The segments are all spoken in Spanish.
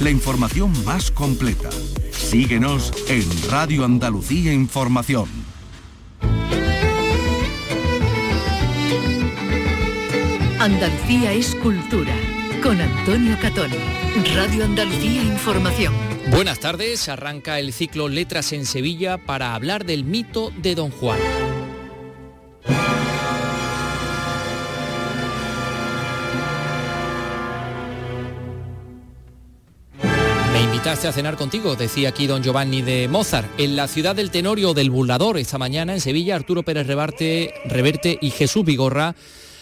la información más completa. Síguenos en Radio Andalucía Información. Andalucía es cultura. Con Antonio Catón. Radio Andalucía Información. Buenas tardes, arranca el ciclo Letras en Sevilla para hablar del mito de Don Juan. Invitaste a cenar contigo, decía aquí don Giovanni de Mozart, en la ciudad del Tenorio del Burlador esta mañana en Sevilla, Arturo Pérez Reverte, Reverte y Jesús Vigorra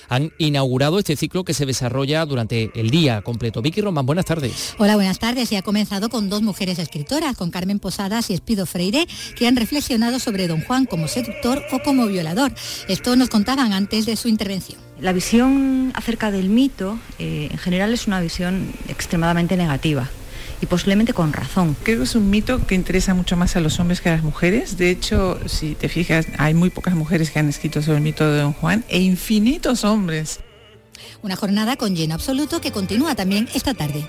han inaugurado este ciclo que se desarrolla durante el día completo. Vicky Román, buenas tardes. Hola, buenas tardes. Y ha comenzado con dos mujeres escritoras, con Carmen Posadas y Espido Freire, que han reflexionado sobre don Juan como seductor o como violador. Esto nos contaban antes de su intervención. La visión acerca del mito, eh, en general, es una visión extremadamente negativa y posiblemente con razón. Creo que es un mito que interesa mucho más a los hombres que a las mujeres. De hecho, si te fijas, hay muy pocas mujeres que han escrito sobre el mito de Don Juan e infinitos hombres. Una jornada con lleno absoluto que continúa también esta tarde.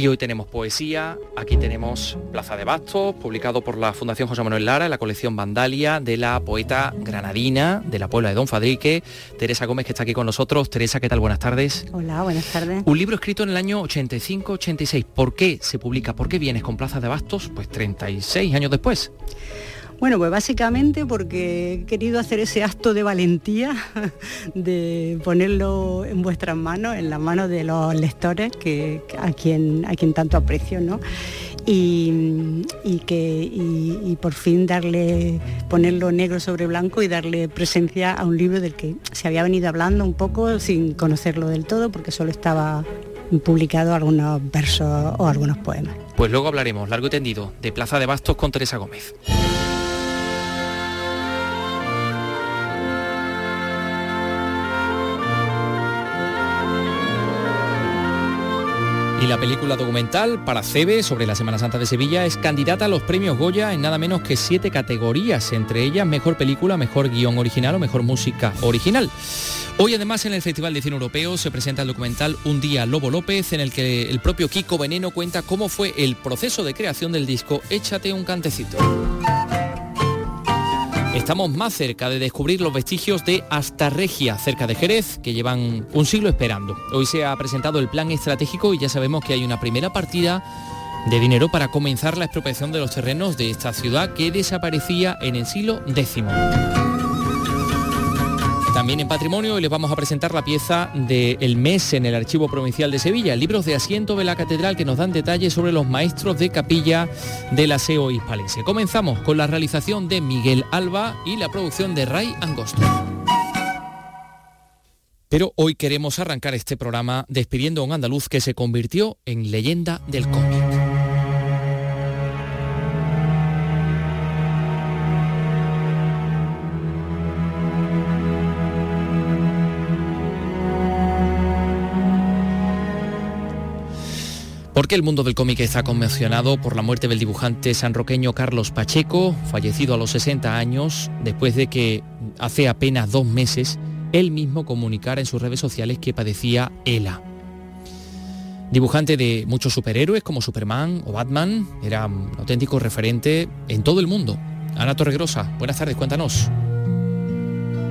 Y hoy tenemos poesía, aquí tenemos Plaza de Bastos, publicado por la Fundación José Manuel Lara, en la colección Vandalia de la poeta granadina de la Puebla de Don Fadrique, Teresa Gómez, que está aquí con nosotros. Teresa, ¿qué tal? Buenas tardes. Hola, buenas tardes. Un libro escrito en el año 85-86. ¿Por qué se publica? ¿Por qué vienes con Plaza de Bastos? Pues 36 años después. Bueno, pues básicamente porque he querido hacer ese acto de valentía de ponerlo en vuestras manos, en las manos de los lectores que, a, quien, a quien tanto aprecio, ¿no? Y, que y, por fin darle ponerlo negro sobre blanco y darle presencia a un libro del que se había venido hablando un poco sin conocerlo del todo porque solo estaba publicado algunos versos o algunos poemas. Pues luego hablaremos largo y tendido de Plaza de Bastos con Teresa Gómez. Y la película documental para CEBE sobre la Semana Santa de Sevilla es candidata a los premios Goya en nada menos que siete categorías, entre ellas mejor película, mejor guion original o mejor música original. Hoy además en el Festival de Cine Europeo se presenta el documental Un día Lobo López en el que el propio Kiko Veneno cuenta cómo fue el proceso de creación del disco Échate un cantecito. Estamos más cerca de descubrir los vestigios de Astarregia, cerca de Jerez, que llevan un siglo esperando. Hoy se ha presentado el plan estratégico y ya sabemos que hay una primera partida de dinero para comenzar la expropiación de los terrenos de esta ciudad que desaparecía en el siglo X. También en patrimonio hoy les vamos a presentar la pieza del mes en el Archivo Provincial de Sevilla, libros de asiento de la catedral que nos dan detalles sobre los maestros de capilla del aseo hispalense. Comenzamos con la realización de Miguel Alba y la producción de Ray Angosto. Pero hoy queremos arrancar este programa despidiendo a un andaluz que se convirtió en leyenda del cómic. Porque el mundo del cómic está conmocionado por la muerte del dibujante sanroqueño Carlos Pacheco, fallecido a los 60 años, después de que hace apenas dos meses él mismo comunicara en sus redes sociales que padecía ELA. Dibujante de muchos superhéroes como Superman o Batman, era un auténtico referente en todo el mundo. Ana Torregrosa, buenas tardes, cuéntanos.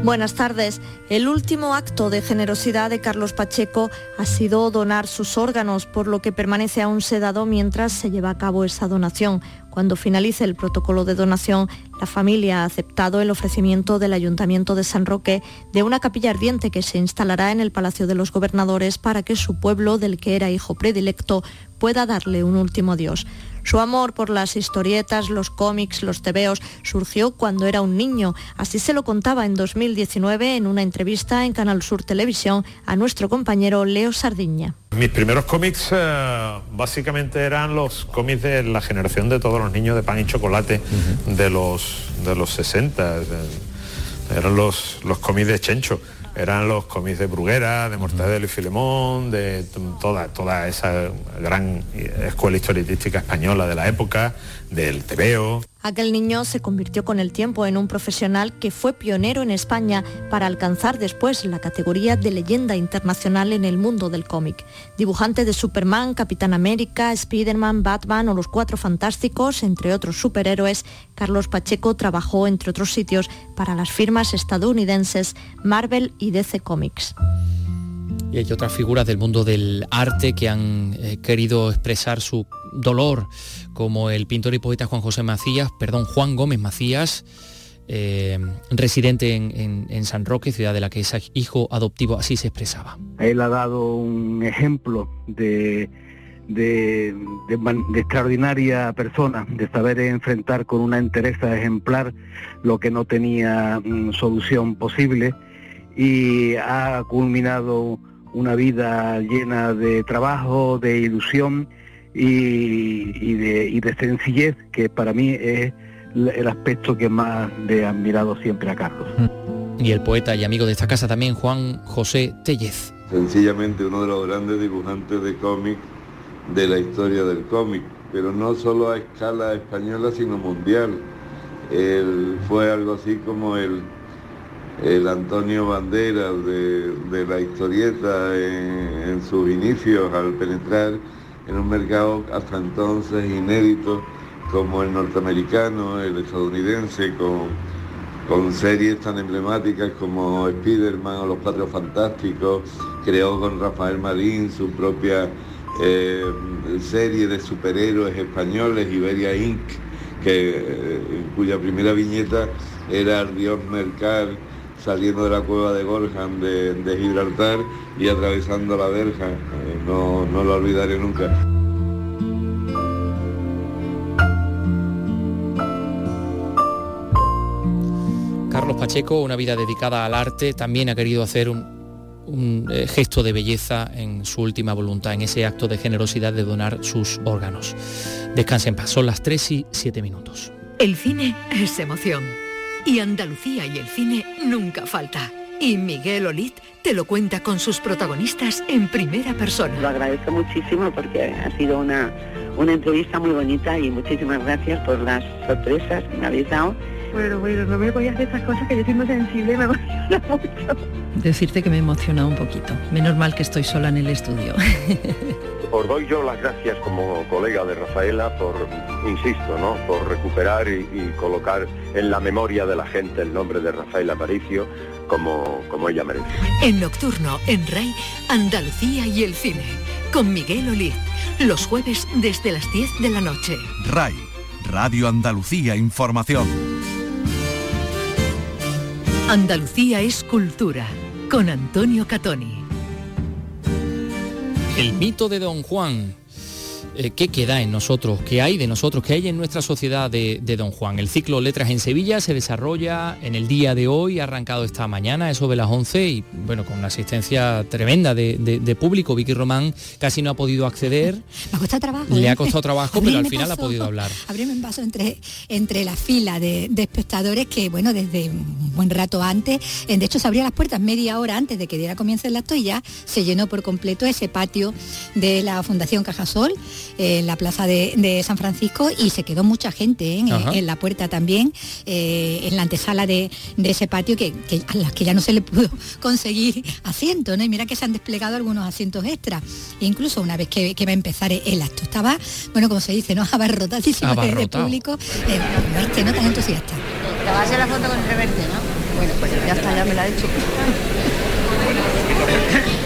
Buenas tardes. El último acto de generosidad de Carlos Pacheco ha sido donar sus órganos, por lo que permanece aún sedado mientras se lleva a cabo esa donación. Cuando finalice el protocolo de donación, la familia ha aceptado el ofrecimiento del Ayuntamiento de San Roque de una capilla ardiente que se instalará en el Palacio de los Gobernadores para que su pueblo, del que era hijo predilecto, pueda darle un último adiós. Su amor por las historietas, los cómics, los tebeos surgió cuando era un niño. Así se lo contaba en 2019 en una entrevista en Canal Sur Televisión a nuestro compañero Leo Sardiña. Mis primeros cómics eh, básicamente eran los cómics de la generación de todos los niños de pan y chocolate de, los, de los 60. eran los, los cómics de Chencho eran los cómics de Bruguera, de Mortadelo y Filemón, de toda, toda esa gran escuela historietística española de la época, del Tebeo. Aquel niño se convirtió con el tiempo en un profesional que fue pionero en España para alcanzar después la categoría de leyenda internacional en el mundo del cómic. Dibujante de Superman, Capitán América, Spider-Man, Batman o Los Cuatro Fantásticos, entre otros superhéroes, Carlos Pacheco trabajó, entre otros sitios, para las firmas estadounidenses Marvel y DC Comics. Y hay otras figuras del mundo del arte que han eh, querido expresar su dolor, como el pintor y poeta Juan José Macías, perdón, Juan Gómez Macías, eh, residente en, San Roque, ciudad de la que es hijo adoptivo, así se expresaba. Él ha dado un ejemplo de, extraordinaria persona, de saber enfrentar con una entereza ejemplar lo que no tenía mm, solución posible y ha culminado una vida llena de trabajo, de ilusión y, de, sencillez, que para mí es el aspecto que más le he admirado siempre a Carlos. Y el poeta y amigo de esta casa también, Juan José Tellez. Sencillamente uno de los grandes dibujantes de cómic de la historia del cómic, pero no solo a escala española, sino mundial. Él fue algo así como el el Antonio Banderas de, la historieta en, sus inicios al penetrar en un mercado hasta entonces inédito como el norteamericano, el estadounidense, con, con series tan emblemáticas como Spider-Man o Los Cuatro Fantásticos, creó con Rafael Marín su propia eh, serie de superhéroes españoles, Iberia Inc., que, eh, cuya primera viñeta era el dios Mercal saliendo de la cueva de Gorham de, Gibraltar y atravesando la verja. Eh, no, no lo olvidaré nunca. Carlos Pacheco, una vida dedicada al arte, también ha querido hacer un, eh, gesto de belleza en su última voluntad, en ese acto de generosidad de donar sus órganos. Descansen en paz, son las 3 y 7 minutos. El cine es emoción y Andalucía y el cine nunca falta. Y Miguel Olit te lo cuenta con sus protagonistas en primera persona. Lo agradezco muchísimo porque ha sido una, una entrevista muy bonita y muchísimas gracias por las sorpresas que me habéis dado. Bueno, bueno, no me voy a hacer estas cosas que yo soy muy sensible, me emociona mucho. Decirte que me emociona un poquito. Menos mal que estoy sola en el estudio. Os doy yo las gracias como colega de Rafaela por, insisto, ¿no? por recuperar y, colocar en la memoria de la gente el nombre de Rafaela Aparicio como, como ella merece. En Nocturno, en Rey, Andalucía y el cine, con Miguel Olid, los jueves desde las 10 de la noche. RAI, Radio Andalucía Información. Andalucía es cultura, con Antonio Catoni. El mito de Don Juan. Eh, ¿Qué queda en nosotros? ¿Qué hay de nosotros? ¿Qué hay en nuestra sociedad de, Don Juan? El ciclo Letras en Sevilla se desarrolla en el día de hoy, ha arrancado esta mañana, eso de las 11, y bueno, con una asistencia tremenda de, público. Vicky Román casi no ha podido acceder. Me ha costado trabajo. Le ha ¿eh? costado trabajo, pero al final ha podido hablar. Abrirme un paso entre, entre la fila de, espectadores que, bueno, desde un buen rato antes, de hecho se abría las puertas media hora antes de que diera comienzo el acto y ya se llenó por completo ese patio de la Fundación Cajasol en la plaza de, San Francisco y se quedó mucha gente ¿eh? en, la puerta también, eh, en la antesala de, ese patio que, a las que ya no se le pudo conseguir asiento, ¿no? Y mira que se han desplegado algunos asientos extras, incluso una vez que, va a empezar el acto. Estaba, bueno, como se dice, ¿no? Abarrotadísimo de, público, eh, no es que no tan entusiasta. Te vas a hacer la foto con el reverte, ¿no? Bueno, pues ya está, ya me la he hecho.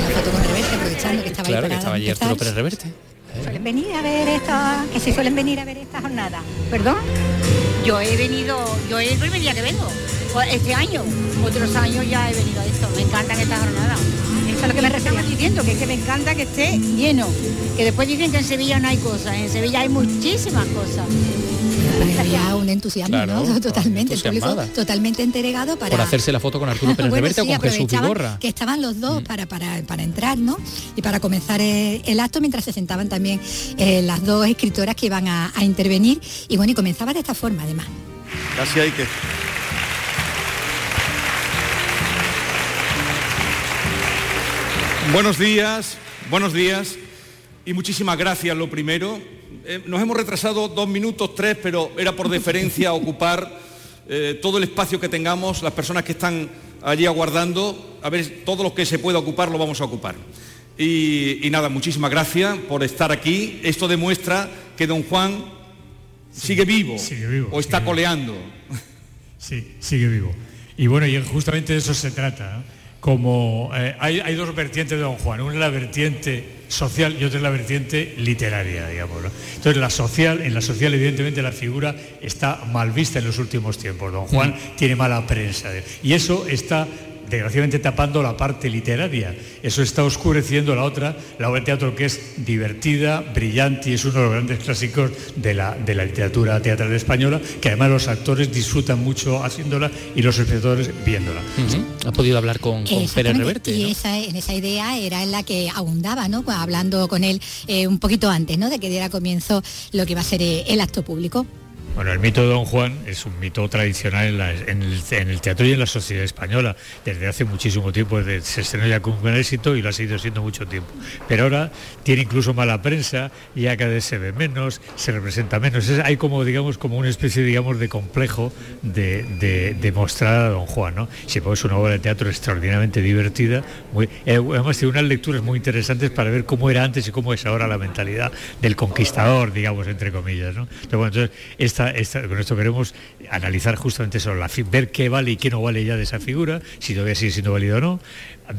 la foto con reverte, aprovechando que estaba claro, ahí que estaba ayer pero reverte. Suelen venir a ver esta, que se suelen venir a ver esta jornada. ¿Perdón? Yo he venido, yo es el primer día que vengo, este año. Otros años ya he venido a esto. Me encantan estas jornadas. Eso es lo que me refería diciendo, que es que me encanta que esté lleno. Que después dicen que en Sevilla no hay cosas. En Sevilla hay muchísimas cosas había un entusiasmo, Totalmente, totalmente entregado para... Por hacerse la foto con Arturo Pérez Reverte o con Jesús Vigorra. Que estaban los dos mm. para, para, entrar, ¿no? Y para comenzar el, acto mientras se sentaban también eh, las dos escritoras que iban a, intervenir. Y bueno, y comenzaba de esta forma, además. Casi hay que... Buenos días, buenos días y muchísimas gracias lo primero eh, nos hemos retrasado dos minutos, tres, pero era por deferencia ocupar eh, todo el espacio que tengamos, las personas que están allí aguardando, a ver, todo lo que se pueda ocupar lo vamos a ocupar. Y, y nada, muchísimas gracias por estar aquí. Esto demuestra que don Juan sigue vivo, sigue vivo, o está coleando. Sí, sigue vivo. Y bueno, y justamente de eso se trata. ¿no? Como eh, hay, hay dos vertientes de Don Juan, una es la vertiente social y otra es la vertiente literaria, digamos. ¿no? Entonces la social, en la social evidentemente la figura está mal vista en los últimos tiempos. Don Juan tiene mala prensa y eso está desgraciadamente tapando la parte literaria. Eso está oscureciendo la otra, la obra de teatro que es divertida, brillante y es uno de los grandes clásicos de la, de la literatura teatral española, que además los actores disfrutan mucho haciéndola y los espectadores viéndola. Ha podido hablar con, con Pérez Reverte. Y ¿no? esa, en esa idea era en la que abundaba, ¿no? Hablando con él eh, un poquito antes, ¿no? De que diera comienzo lo que va a ser eh, el acto público. Bueno, el mito de Don Juan es un mito tradicional en, el, teatro y en la sociedad española. Desde hace muchísimo tiempo desde- se estrenó ya con gran éxito y lo ha seguido siendo mucho tiempo. Pero ahora tiene incluso mala prensa, ya cada vez se ve menos, se representa menos. Hay como, digamos, como una especie, digamos, de complejo de, de- mostrar a Don Juan, ¿no? Si es una obra de teatro extraordinariamente divertida, eh, además tiene unas lecturas muy interesantes para ver cómo era antes y cómo es ahora la mentalidad del conquistador, digamos, entre comillas, ¿no? Entonces, bueno, con esto queremos analizar justamente eso, la, ver qué vale y qué no vale ya de esa figura, si todavía sigue siendo válido o no,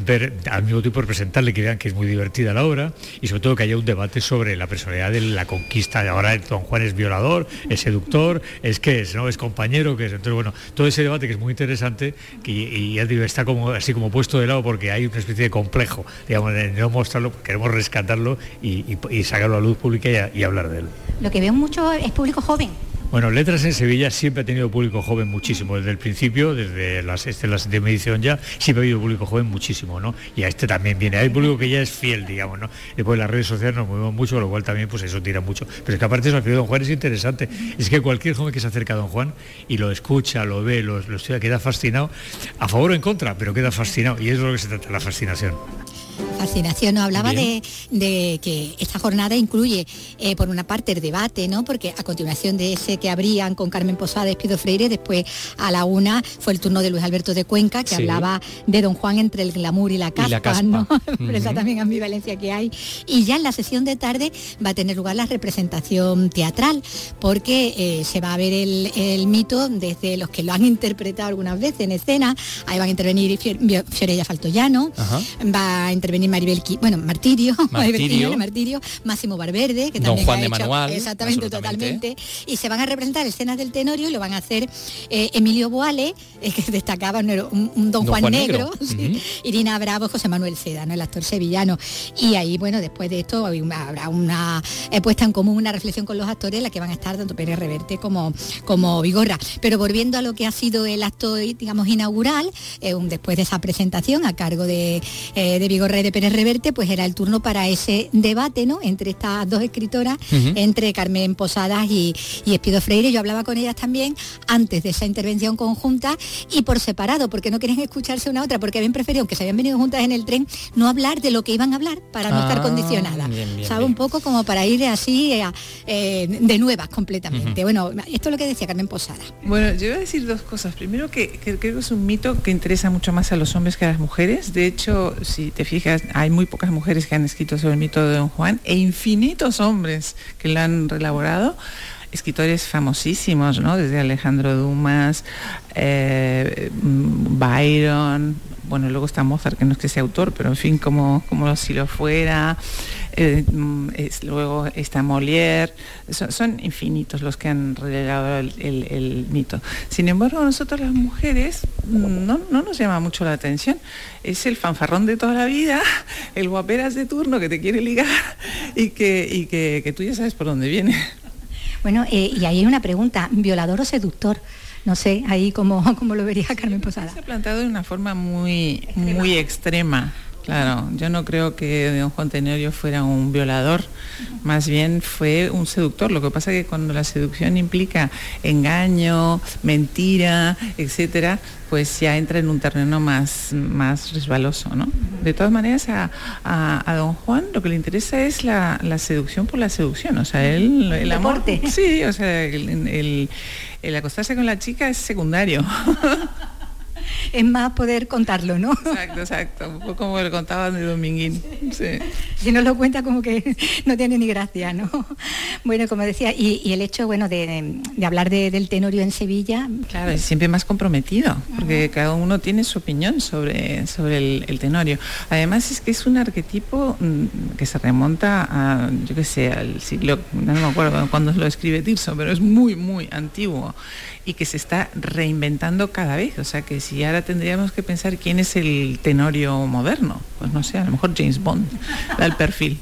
ver al mismo tiempo representarle que vean que es muy divertida la obra y sobre todo que haya un debate sobre la personalidad de la conquista. Ahora Don Juan es violador, es seductor, es que es, ¿no? Es compañero, que es. Entonces, bueno, todo ese debate que es muy interesante que, y ya está como así como puesto de lado porque hay una especie de complejo, digamos, de no mostrarlo, queremos rescatarlo y, sacarlo a luz pública y hablar de él. Lo que veo mucho es público joven. Bueno, Letras en Sevilla siempre ha tenido público joven muchísimo, desde el principio, desde las, este, la séptima edición ya, siempre ha habido público joven muchísimo, ¿no? Y a este también viene, hay público que ya es fiel, digamos, ¿no? Después las redes sociales nos movemos mucho, lo cual también pues eso tira mucho. Pero es que aparte eso, al final Don Juan es interesante, es que cualquier joven que se acerca a Don Juan y lo escucha, lo ve, lo, lo estudia, queda fascinado, a favor o en contra, pero queda fascinado, y eso es lo que se trata, la fascinación. Fascinación, nos hablaba de, de que esta jornada incluye, eh, por una parte, el debate, ¿no? Porque a continuación de ese que abrían con Carmen Posada y Espido Freire, después a la una fue el turno de Luis Alberto de Cuenca, que Sí. hablaba de Don Juan entre el glamour y la caspa, la caspa. ¿no? También ambivalencia que hay. Y ya en la sesión de tarde va a tener lugar la representación teatral, porque eh, se va a ver el, el mito desde los que lo han interpretado algunas veces en escena. Ahí van a intervenir Fior- Fiorella Faltoyano, Ajá. va a intervenir Maribel, Qui- bueno, Martirio, Maribel Martirio. Martirio, Máximo Barberde, que Don también Juan ha de hecho- Manual, exactamente, totalmente, y se van a representar escenas del Tenorio y lo van a hacer eh, Emilio Boale, eh, que destacaba un, un- un Don, Juan, Negro, sí, Irina Bravo, José Manuel Seda, ¿no? el actor sevillano. Y ahí, bueno, después de esto habrá una eh, puesta en común, una reflexión con los actores, en la que van a estar tanto Pérez Reverte como, como Vigorra. Pero volviendo a lo que ha sido el acto, digamos, inaugural, eh, después de esa presentación a cargo de, eh, de Vigorra y de Pérez Reverte, pues era el turno para ese debate, ¿no? Entre estas dos escritoras, entre Carmen Posadas y, y Espido Freire. Yo hablaba con ellas también antes de esa intervención conjunta y por separado, porque no querían escucharse una a otra, porque habían preferido, aunque se habían venido juntas en el tren, no hablar de lo que iban a hablar para no estar Ah, condicionadas. ¿Sabe? Un poco como para ir así eh, eh, de nuevas completamente. Bueno, esto es lo que decía Carmen Posada. Bueno, yo iba a decir dos cosas. Primero que, que creo que es un mito que interesa mucho más a los hombres que a las mujeres. De hecho, si te fijas, hay muy pocas mujeres que han escrito sobre el mito de Don Juan e infinitos hombres que lo han relaborado. Escritores famosísimos, ¿no? Desde Alejandro Dumas, eh, Byron, bueno, luego está Mozart, que no es que sea autor, pero en fin, como, como si lo fuera. Eh, mm, es- luego está Molière. Son, son infinitos los que han relegado el, el- el mito. Sin embargo, a nosotros las mujeres mm, no, no nos llama mucho la atención. Es el fanfarrón de toda la vida, el guaperas de turno que te quiere ligar y que, y que, que tú ya sabes por dónde viene. Bueno, eh, y ahí hay una pregunta, ¿violador o seductor? No sé, ahí como, como lo vería Carmen Posada. Se ha plantado de una forma muy, muy extrema. Claro, yo no creo que don Juan Tenorio fuera un violador, más bien fue un seductor. Lo que pasa es que cuando la seducción implica engaño, mentira, etcétera, pues ya entra en un terreno más, más resbaloso, ¿no? De todas maneras, a, a- a don Juan lo que le interesa es la, la seducción por la seducción, o sea, él, el amor... Sí, o sea, el, el- el acostarse con la chica es secundario. Es más poder contarlo, ¿no? Exacto, exacto. Un poco como lo contaban de Dominguín. Sí. Si no lo cuenta como que no tiene ni gracia, ¿no? Bueno, como decía, y, y el hecho, bueno, de, de hablar de- del Tenorio en Sevilla. Claro, es siempre más comprometido, porque cada uno tiene su opinión sobre, sobre el, el tenorio. Además es que es un arquetipo mm, que se remonta a, yo qué sé, al siglo, no me acuerdo cuándo lo escribe Tirso, pero es muy, muy antiguo y que se está reinventando cada vez. O sea que si ahora tendríamos que pensar quién es el tenorio moderno, pues no sé, a lo mejor James Bond da el perfil.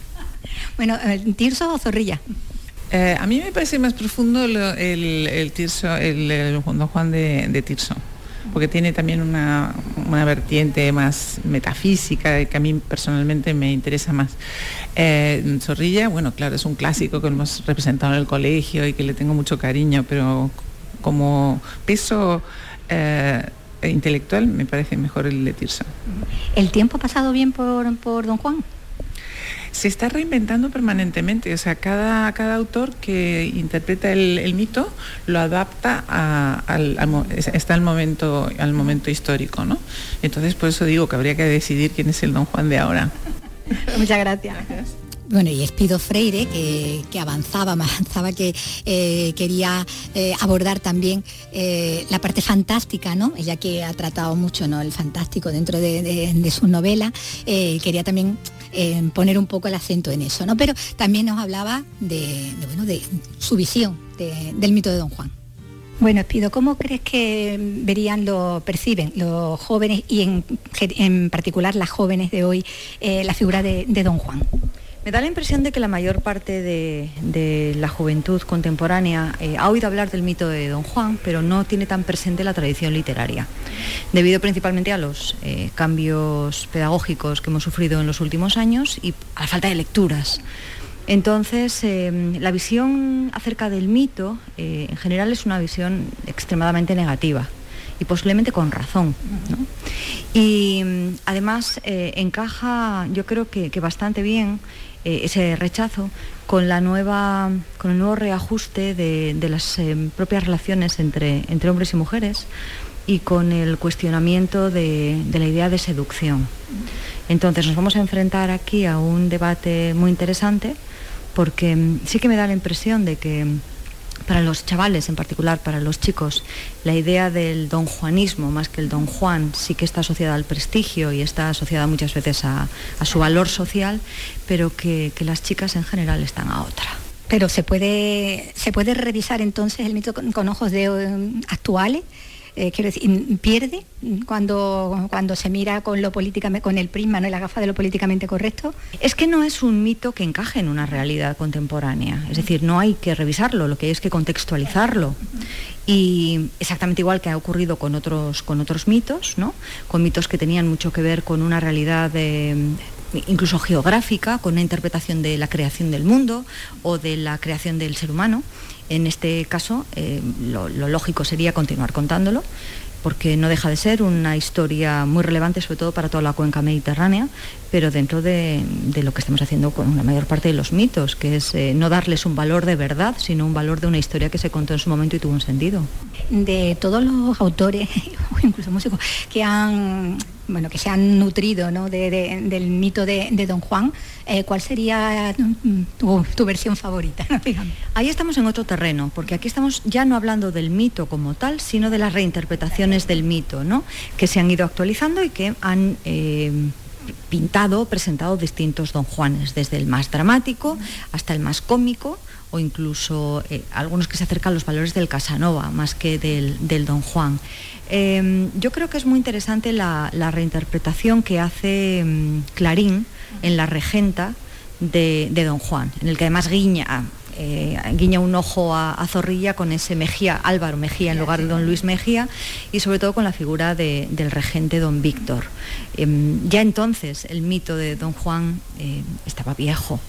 Bueno, ¿Tirso o Zorrilla? Eh, a mí me parece más profundo lo- el, el Tirso, el, el Don Juan de, de Tirso, porque tiene también una, una vertiente más metafísica que a mí personalmente me interesa más. Eh, Zorrilla, bueno, claro, es un clásico que hemos representado en el colegio y que le tengo mucho cariño, pero como peso eh, intelectual me parece mejor el de Tirso. ¿El tiempo ha pasado bien por, por Don Juan? se está reinventando permanentemente, o sea, cada, cada autor que interpreta el, el mito lo adapta a- al, está al momento, al momento histórico, ¿no? Entonces por eso digo que habría que decidir quién es el Don Juan de ahora. Muchas gracias. Bueno, y Espido Freire, que, avanzaba, avanzaba, que eh, quería eh, abordar también eh, la parte fantástica, ¿no? Ella que ha tratado mucho ¿no? el fantástico dentro de, de, de sus novelas, eh, quería también poner un poco el acento en eso, ¿no? Pero también nos hablaba de, de, bueno, de su visión de- del mito de Don Juan. Bueno, Espido, ¿cómo crees que verían, lo perciben los jóvenes y en, en particular las jóvenes de hoy la figura de Don Juan? Me da la impresión de que la mayor parte de, la juventud contemporánea eh, ha oído hablar del mito de Don Juan, pero no tiene tan presente la tradición literaria, debido principalmente a los eh, cambios pedagógicos que hemos sufrido en los últimos años y a la falta de lecturas. Entonces, eh, la visión acerca del mito eh, en general es una visión extremadamente negativa y posiblemente con razón. Y mm, además encaja, yo creo que bastante bien eh, ese rechazo con la nueva, con el nuevo reajuste de, las eh, propias relaciones entre, entre hombres y mujeres y con el cuestionamiento de, la idea de seducción. Entonces nos vamos a enfrentar aquí a un debate muy interesante porque mm, sí que me da la impresión de que para los chavales, en particular para los chicos, la idea del don Juanismo, más que el don Juan, sí que está asociada al prestigio y está asociada muchas veces a, su valor social, pero que, las chicas en general están a otra. Pero se puede, se puede revisar entonces el mito con, con ojos de, eh, actuales. Eh, quiero decir, pierde cuando, cuando se mira con lo políticamente, con el prisma, ¿no? y la gafa de lo políticamente correcto. Es que no es un mito que encaje en una realidad contemporánea, es decir, no hay que revisarlo, lo que hay es que contextualizarlo. Y exactamente igual que ha ocurrido con otros, con otros mitos, ¿no? con mitos que tenían mucho que ver con una realidad eh, incluso geográfica, con una interpretación de la creación del mundo o de la creación del ser humano. En este caso, eh, lo, lógico sería continuar contándolo, porque no deja de ser una historia muy relevante, sobre todo para toda la cuenca mediterránea, pero dentro de, lo que estamos haciendo con la mayor parte de los mitos, que es eh, no darles un valor de verdad, sino un valor de una historia que se contó en su momento y tuvo un sentido. De todos los autores, incluso músicos, que han bueno, que se han nutrido ¿no? de, de, del mito de, Don Juan, eh, ¿cuál sería tu, tu versión favorita? Ahí estamos en otro terreno, porque aquí estamos ya no hablando del mito como tal, sino de las reinterpretaciones del mito, ¿no? que se han ido actualizando y que han eh, pintado, presentado distintos Don Juanes, desde el más dramático hasta el más cómico o incluso eh, algunos que se acercan a los valores del Casanova más que del Don Juan. Eh, yo creo que es muy interesante la, reinterpretación que hace um, Clarín en La Regenta de, de, Don Juan, en el que además guiña eh, guiña un ojo a, a, Zorrilla con ese Mejía, Álvaro Mejía en lugar de don Luis Mejía y sobre todo con la figura de, del regente don Víctor. Eh, ya entonces el mito de don Juan eh, estaba viejo,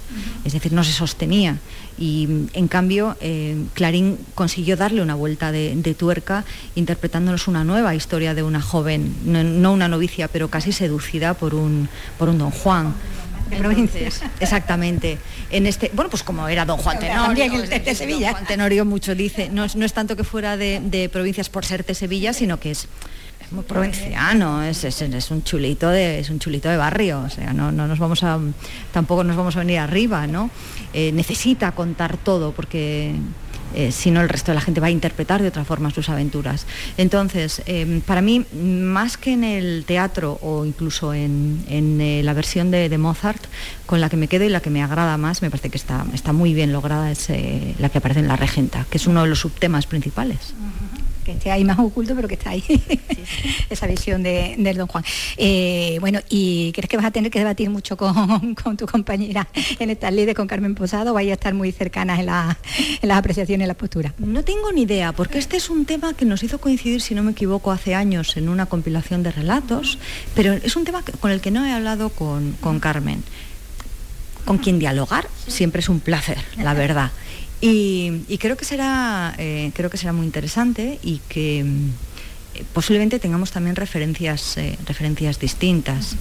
es decir, no se sostenía y en cambio eh, Clarín consiguió darle una vuelta de, de, tuerca interpretándonos una nueva historia de una joven, no, no una novicia, pero casi seducida por un, por un don Juan. Entonces, exactamente. En este, bueno, pues como era don Juan Tenorio, el de, de Sevilla. Juan Tenorio mucho dice, no, no es tanto que fuera de, de, provincias por ser de Sevilla, sino que es, es muy provinciano, es, es, es, un chulito de, es un chulito de barrio, o sea, no, no nos vamos a, tampoco nos vamos a venir arriba, ¿no? Eh, necesita contar todo porque eh, si no el resto de la gente va a interpretar de otra forma sus aventuras. Entonces, eh, para mí, más que en el teatro o incluso en, en eh, la versión de, Mozart, con la que me quedo y la que me agrada más, me parece que está, está muy bien lograda, es eh, la que aparece en La Regenta, que es uno de los subtemas principales. Que esté ahí más oculto, pero que está ahí, sí, sí. esa visión de, del Don Juan. Eh, bueno, ¿y crees que vas a tener que debatir mucho con, con tu compañera en estas lides, con Carmen Posado, o vais a estar muy cercanas en, la, en las apreciaciones y las posturas? No tengo ni idea, porque este es un tema que nos hizo coincidir, si no me equivoco, hace años en una compilación de relatos, pero es un tema con el que no he hablado con, con Carmen. Con quien dialogar siempre es un placer, la verdad. Y, creo que será eh, creo que será muy interesante y que eh, posiblemente tengamos también referencias eh, referencias distintas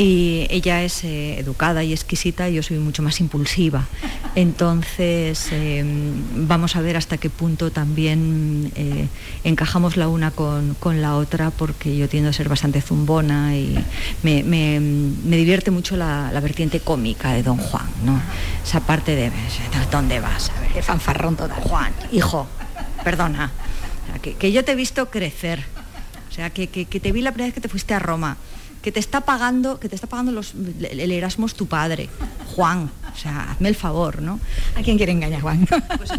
y ella es eh, educada y exquisita y yo soy mucho más impulsiva. Entonces eh, vamos a ver hasta qué punto también eh, encajamos la una con, con, la otra porque yo tiendo a ser bastante zumbona y me, me, me divierte mucho la, la, vertiente cómica de Don Juan ¿no? esa parte de ¿dónde vas? A ver, fanfarrón total Juan, hijo, perdona. Que, que yo te he visto crecer. O sea, que, que, que te vi la primera vez que te fuiste a Roma que te está pagando, que te está pagando los, el Erasmus tu padre, Juan. O sea, hazme el favor, ¿no? ¿A quién quiere engañar, Juan? Pues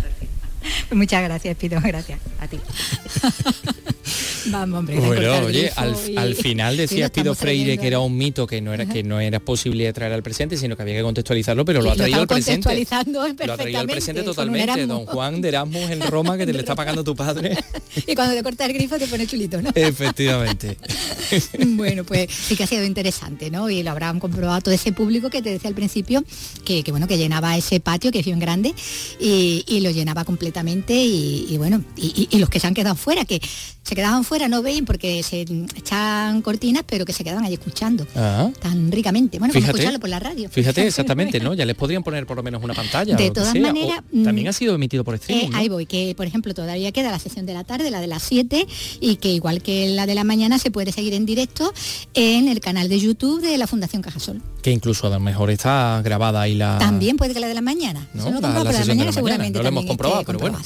Muchas gracias, Pito, gracias. A ti. Vamos, hombre. Bueno, oye, al, y... al, final decía Pido Freire que era un mito que no era Ajá. que no era posible traer al presente, sino que había que contextualizarlo, pero lo ha traído al presente. Lo ha traído al presente totalmente. Don Juan de Erasmus en Roma que te le está pagando tu padre. y cuando te cortas el grifo te pone chulito, ¿no? Efectivamente. bueno, pues sí que ha sido interesante, ¿no? Y lo habrán comprobado todo ese público que te decía al principio, que, que bueno, que llenaba ese patio, que es bien grande, y, y lo llenaba completamente, y, y bueno, y, y los que se han quedado fuera, que se quedaban fuera, no veían porque se echan cortinas, pero que se quedaban allí escuchando ah. tan ricamente. Bueno, fíjate, como escucharlo por la radio. Fíjate, exactamente, ¿no? Ya les podrían poner por lo menos una pantalla. De todas maneras. También ha sido emitido por streaming. Eh, ¿no? Ahí voy, que por ejemplo todavía queda la sesión de la tarde, la de las 7, y que igual que la de la mañana se puede seguir en directo en el canal de YouTube de la Fundación Cajasol. Que incluso a lo mejor está grabada ahí la. También puede que la de la mañana. No, la, la, la, la, mañana, seguramente. No lo hemos comprobado, pero bueno.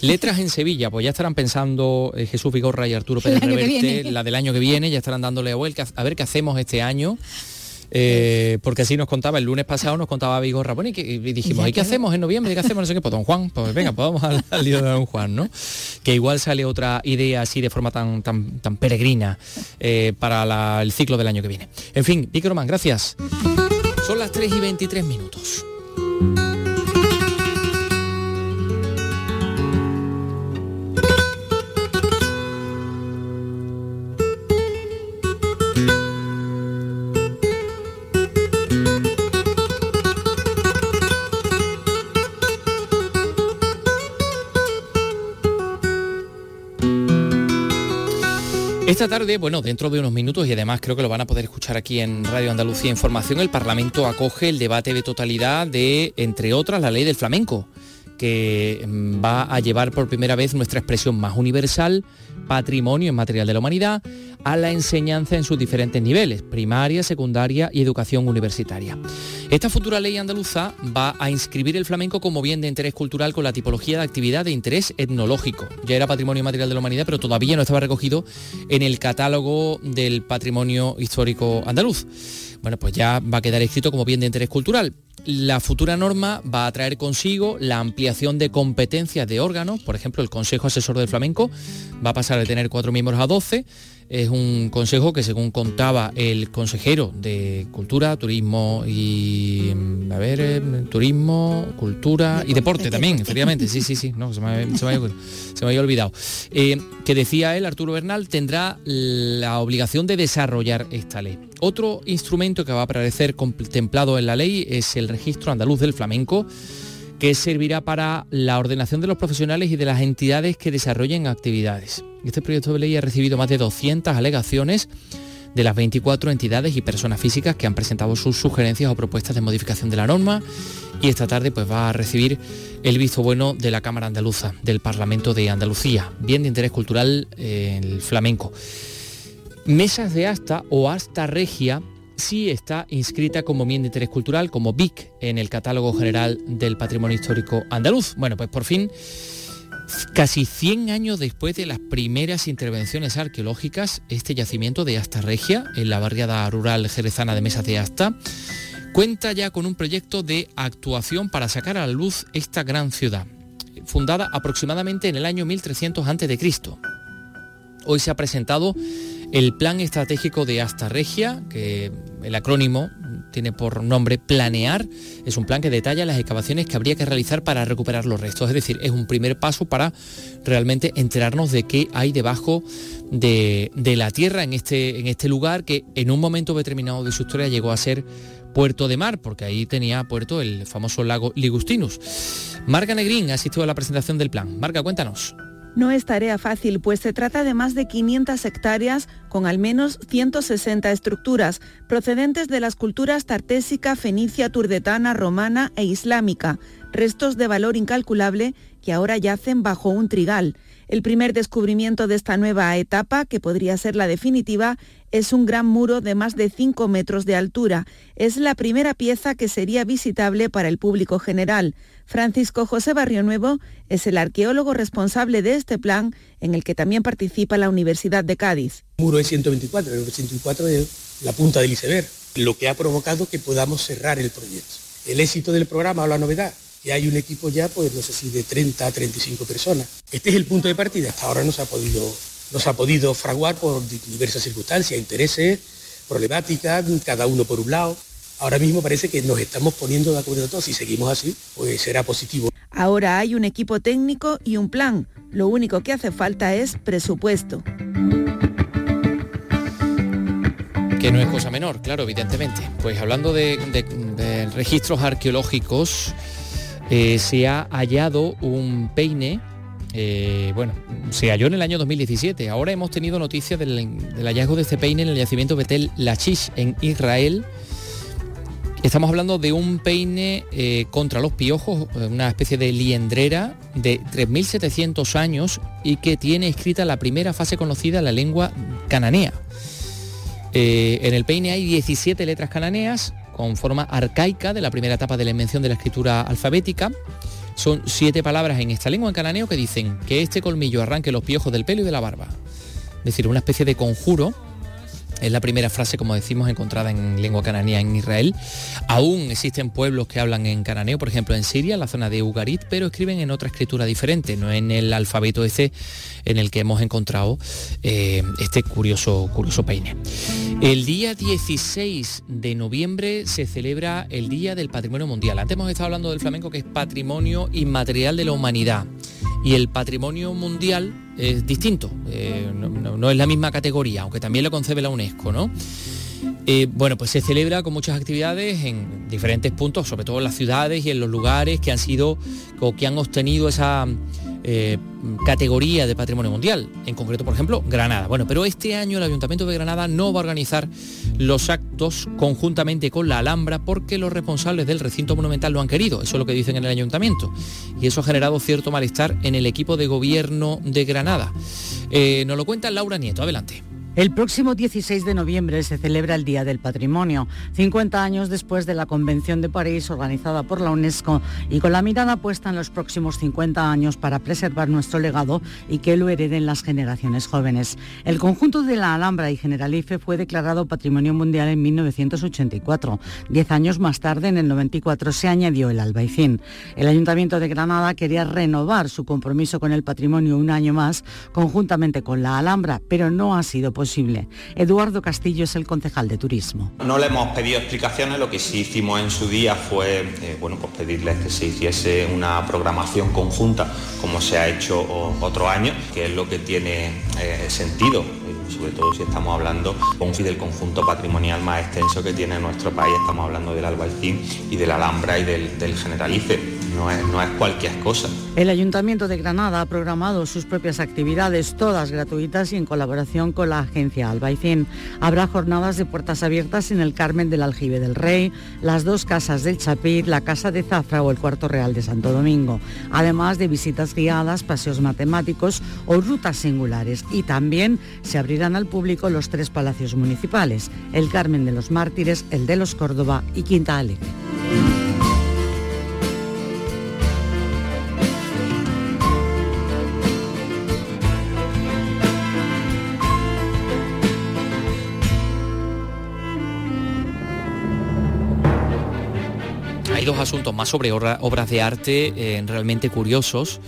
Letras en Sevilla, pues ya estarán pensando eh, Jesús Vigorra y Arturo Pérez Reverte, la del año que viene, ya estarán dándole a, a ver qué hacemos este año. Eh, porque así nos contaba el lunes pasado nos contaba Vigorra bueno, y, dijimos ¿y qué hacemos en noviembre? ¿Y qué hacemos? No sé qué, pues Don Juan pues venga, pues vamos al, lío de Don Juan ¿no? que igual sale otra idea así de forma tan, tan, peregrina eh, para el ciclo del año que viene en fin, Vicky Román, gracias son las 3 y 23 minutos Esta tarde, bueno, dentro de unos minutos y además creo que lo van a poder escuchar aquí en Radio Andalucía Información, el Parlamento acoge el debate de totalidad de, entre otras, la ley del flamenco, que va a llevar por primera vez nuestra expresión más universal, patrimonio inmaterial de la humanidad, a la enseñanza en sus diferentes niveles, primaria, secundaria y educación universitaria. Esta futura ley andaluza va a inscribir el flamenco como bien de interés cultural con la tipología de actividad de interés etnológico. Ya era patrimonio inmaterial de la humanidad, pero todavía no estaba recogido en el catálogo del patrimonio histórico andaluz. Bueno, pues ya va a quedar escrito como bien de interés cultural. La futura norma va a traer consigo la ampliación de competencias de órganos, por ejemplo, el Consejo Asesor del Flamenco va a pasar de tener cuatro miembros a 12, Es un consejo que según contaba el consejero de Cultura, Turismo y... mm, A ver, eh, Turismo, Cultura y Deporte también, efectivamente. Sí, sí, sí, no, se me, se me había, se me había olvidado. Eh, que decía él, Arturo Bernal, tendrá la obligación de desarrollar esta ley. Otro instrumento que va a aparecer contemplado en la ley es el registro andaluz del flamenco que servirá para la ordenación de los profesionales y de las entidades que desarrollen actividades. Este proyecto de ley ha recibido más de 200 alegaciones de las 24 entidades y personas físicas que han presentado sus sugerencias o propuestas de modificación de la norma y esta tarde pues va a recibir el visto bueno de la Cámara Andaluza, del Parlamento de Andalucía, bien de interés cultural eh, el flamenco. Mesas de asta o asta regia sí está inscrita como bien de interés cultural, como BIC, en el Catálogo General del Patrimonio Histórico Andaluz. Bueno, pues por fin, casi 100 años después de las primeras intervenciones arqueológicas, este yacimiento de Asta Regia, en la barriada rural jerezana de Mesas de Asta, cuenta ya con un proyecto de actuación para sacar a la luz esta gran ciudad, fundada aproximadamente en el año 1300 a.C. Hoy se ha presentado el Plan Estratégico de Asta Regia, que el acrónimo tiene por nombre Planear, es un plan que detalla las excavaciones que habría que realizar para recuperar los restos. Es decir, es un primer paso para realmente enterarnos de qué hay debajo de, de la tierra en este, en este lugar que en un momento determinado de su historia llegó a ser puerto de mar, porque ahí tenía puerto el famoso lago Ligustinus. Marga Negrín ha asistido a la presentación del plan. Marga, cuéntanos. No es tarea fácil, pues se trata de más de 500 hectáreas con al menos 160 estructuras, procedentes de las culturas tartésica, fenicia, turdetana, romana e islámica, restos de valor incalculable que ahora yacen bajo un trigal. El primer descubrimiento de esta nueva etapa, que podría ser la definitiva, es un gran muro de más de 5 metros de altura. Es la primera pieza que sería visitable para el público general. Francisco José Barrio Nuevo es el arqueólogo responsable de este plan, en el que también participa la Universidad de Cádiz. Muro es 124, el 124 es la punta del iceberg, lo que ha provocado que podamos cerrar el proyecto. El éxito del programa o la novedad, que hay un equipo ya, pues no sé si de 30 a 35 personas. Este es el punto de partida, hasta ahora no se ha podido, no ha podido fraguar por diversas circunstancias, intereses, problemáticas, cada uno por un lado. Ahora mismo parece que nos estamos poniendo de acuerdo todos. Si seguimos así, pues será positivo. Ahora hay un equipo técnico y un plan. Lo único que hace falta es presupuesto. Que no es cosa menor, claro, evidentemente. Pues hablando de, registros arqueológicos, eh, se ha hallado un peine, eh, bueno, se halló en el año 2017. Ahora hemos tenido noticias del, hallazgo de este peine en el yacimiento Betel Lachish en Israel. Estamos hablando de un peine eh, contra los piojos, una especie de liendrera de 3.700 años y que tiene escrita la primera fase conocida en la lengua cananea. Eh, en el peine hay 17 letras cananeas con forma arcaica de la primera etapa de la invención de la escritura alfabética. Son siete palabras en esta lengua en cananeo que dicen que este colmillo arranque los piojos del pelo y de la barba. Es decir, una especie de conjuro. Es la primera frase, como decimos, encontrada en lengua cananea en Israel. Aún existen pueblos que hablan en cananeo, por ejemplo en Siria, en la zona de Ugarit, pero escriben en otra escritura diferente, no en el alfabeto ese en el que hemos encontrado eh, este curioso, curioso peine. El día 16 de noviembre se celebra el Día del Patrimonio Mundial. Antes hemos estado hablando del flamenco que es patrimonio inmaterial de la humanidad. Y el patrimonio mundial es distinto, eh, no, es la misma categoría, aunque también lo concebe la UNESCO, ¿no? Eh, bueno, pues se celebra con muchas actividades en diferentes puntos, sobre todo en las ciudades y en los lugares que han sido o que han obtenido esa eh, categoría de patrimonio mundial. En concreto, por ejemplo, Granada. Bueno, pero este año el Ayuntamiento de Granada no va a organizar los actos conjuntamente con la Alhambra porque los responsables del recinto monumental lo han querido. Eso es lo que dicen en el Ayuntamiento. Y eso ha generado cierto malestar en el equipo de gobierno de Granada. Eh, nos lo cuenta Laura Nieto. Adelante. El próximo 16 de noviembre se celebra el Día del Patrimonio, 50 años después de la Convención de París organizada por la UNESCO y con la mirada puesta en los próximos 50 años para preservar nuestro legado y que lo hereden las generaciones jóvenes. El conjunto de la Alhambra y Generalife fue declarado Patrimonio Mundial en 1984. Diez años más tarde, en el 94, se añadió el Albaicín. El Ayuntamiento de Granada quería renovar su compromiso con el patrimonio un año más, conjuntamente con la Alhambra, pero no ha sido posible posible. Eduardo Castillo es el concejal de turismo. No le hemos pedido explicaciones, lo que sí hicimos en su día fue eh, bueno, pues pedirles que se hiciese una programación conjunta como se ha hecho otro año, que es lo que tiene eh, sentido sobre todo si estamos hablando del conjunto patrimonial más extenso que tiene nuestro país, estamos hablando del Albaicín y de la Alhambra y del, del Generalife no es, no es cualquier cosa. El Ayuntamiento de Granada ha programado sus propias actividades, todas gratuitas y en colaboración con la agencia Albaicín. Habrá jornadas de puertas abiertas en el Carmen del Aljibe del Rey, las dos casas del Chapit, la Casa de Zafra o el Cuarto Real de Santo Domingo, además de visitas guiadas, paseos matemáticos o rutas singulares. Y también se abrirán al público los tres palacios municipales, el Carmen de los Mártires, el de los Córdoba y Quinta Alegre. Asuntos más sobre obras de arte eh, realmente curiosos.